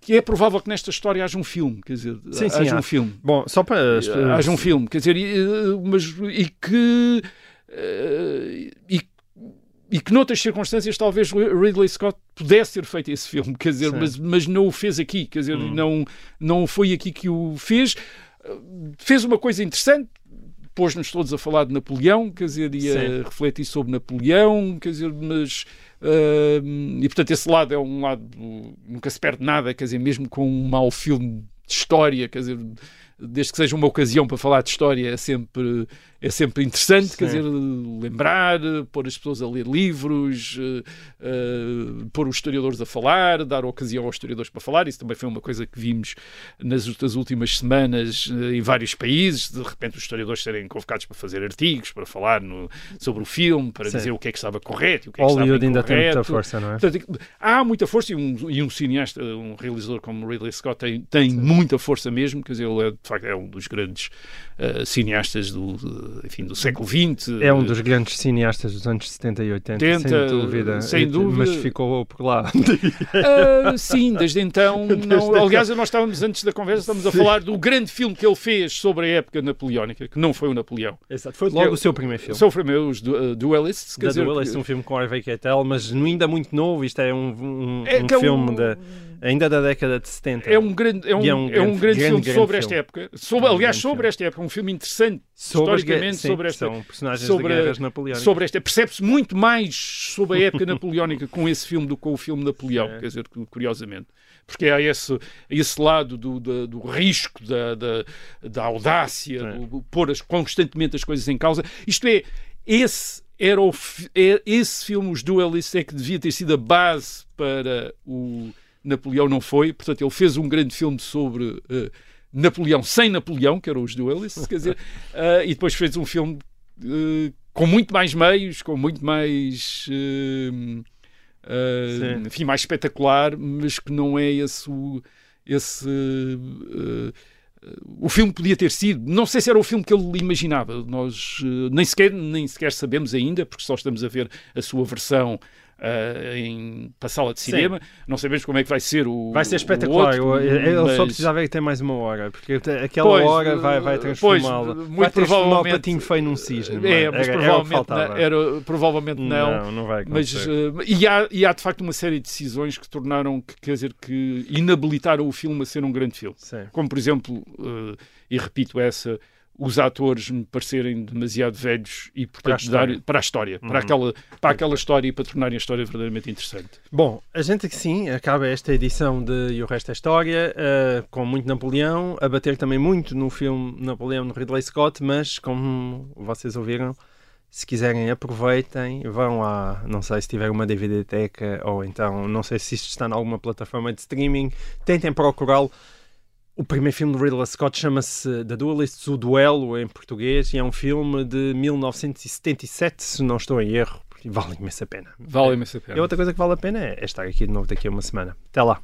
que é provável que nesta história haja um filme, quer dizer, sim, sim, haja há. um filme. Bom, só para haja um filme, quer dizer, e, mas e que e e que noutras circunstâncias talvez Ridley Scott pudesse ter feito esse filme, quer dizer, mas, mas não o fez aqui, quer dizer, hum. não, não foi aqui que o fez. Fez uma coisa interessante, pôs-nos todos a falar de Napoleão, quer dizer, e a Sim. refletir sobre Napoleão, quer dizer, mas. Uh, e portanto, esse lado é um lado. Nunca se perde nada, quer dizer, mesmo com um mau filme de história, quer dizer desde que seja uma ocasião para falar de história, é sempre, é sempre interessante, Sim. quer dizer, lembrar, pôr as pessoas a ler livros, uh, pôr os historiadores a falar, dar ocasião aos historiadores para falar. Isso também foi uma coisa que vimos nas, nas últimas semanas uh, em vários países, de repente os historiadores serem convocados para fazer artigos, para falar no, sobre o filme, para Sim. dizer o que é que estava correto e o que é que Hollywood ainda tem muita força, não é? Portanto, há muita força e um, e um cineasta, um realizador como Ridley Scott tem, tem muita força mesmo, quer dizer, ele é, facto é um dos grandes uh, cineastas do, de, enfim, do século XX. É um dos grandes cineastas dos anos 70 e 80, 80 sem dúvida. Sem dúvida. Mas ficou por lá. Uh, sim, desde então. Não, aliás, nós estávamos, antes da conversa, estamos a falar do grande filme que ele fez sobre a época napoleónica, que não foi o Napoleão. Exato, foi logo o seu primeiro filme. Foi o primeiro, os uh, Duelists. Quer dizer, Duelists, que... um filme com Harvey Keitel, mas ainda muito novo, isto é um, um, é, um é filme um... da ainda da década de 70. É um grande, é um, é um, é um grande, grande, filme grande sobre filme. esta época. Sobre, é aliás, sobre esta época. Um filme interessante, sobre, historicamente, sim, sobre esta... São personagens sobre, de guerras napoleónicas. Sobre esta... Percebe-se muito mais sobre a época napoleónica com esse filme do que com o filme Napoleão, é. quer dizer, curiosamente. Porque há esse, esse lado do, do, do risco, da, da, da audácia, é. do, pôr as, constantemente as coisas em causa. Isto é, esse era o, é, esse filme, Os Duelists, é que devia ter sido a base para o Napoleão não foi, portanto ele fez um grande filme sobre uh, Napoleão sem Napoleão, que eram os Duelists, quer dizer, uh, e depois fez um filme uh, com muito mais meios, com muito mais enfim, mais espetacular, mas que não é esse o, esse o filme podia ter sido, não sei se era o filme que ele imaginava, nós nem sequer, nem sequer sabemos ainda, porque só estamos a ver a sua versão uh, em passá-la de cinema. Sim. Não sabemos como é que vai ser o. Vai ser espetacular. Outro, ele mas... só precisava ter mais uma hora, porque aquela pois, hora vai, vai transformá-lo. Vai transformar o patinho feio num cisne. É, mas era, provavelmente, era, não, era, provavelmente não. Não, não vai mas, uh, e, há, e há de facto uma série de decisões que tornaram, que, quer dizer, que inabilitaram o filme a ser um grande filme. Sim. Como, por exemplo, uh, e repito essa os atores me parecerem demasiado velhos e, portanto, para a história, dar, para, a história uhum. para, aquela, para aquela história e para tornarem a história verdadeiramente interessante. Bom, a gente que sim, acaba esta edição de E o Resto é História, uh, com muito Napoleão, a bater também muito no filme Napoleão no Ridley Scott, mas como vocês ouviram, se quiserem aproveitem, vão a, não sei se tiver uma DVD-teca ou então, não sei se isto está em alguma plataforma de streaming, tentem procurá-lo o primeiro filme de Ridley Scott chama-se The Duelists, O Duelo, em português, e é um filme de 1977, se não estou em erro. Vale imensa pena. Vale imensa pena. E outra coisa que vale a pena é estar aqui de novo daqui a uma semana. Até lá.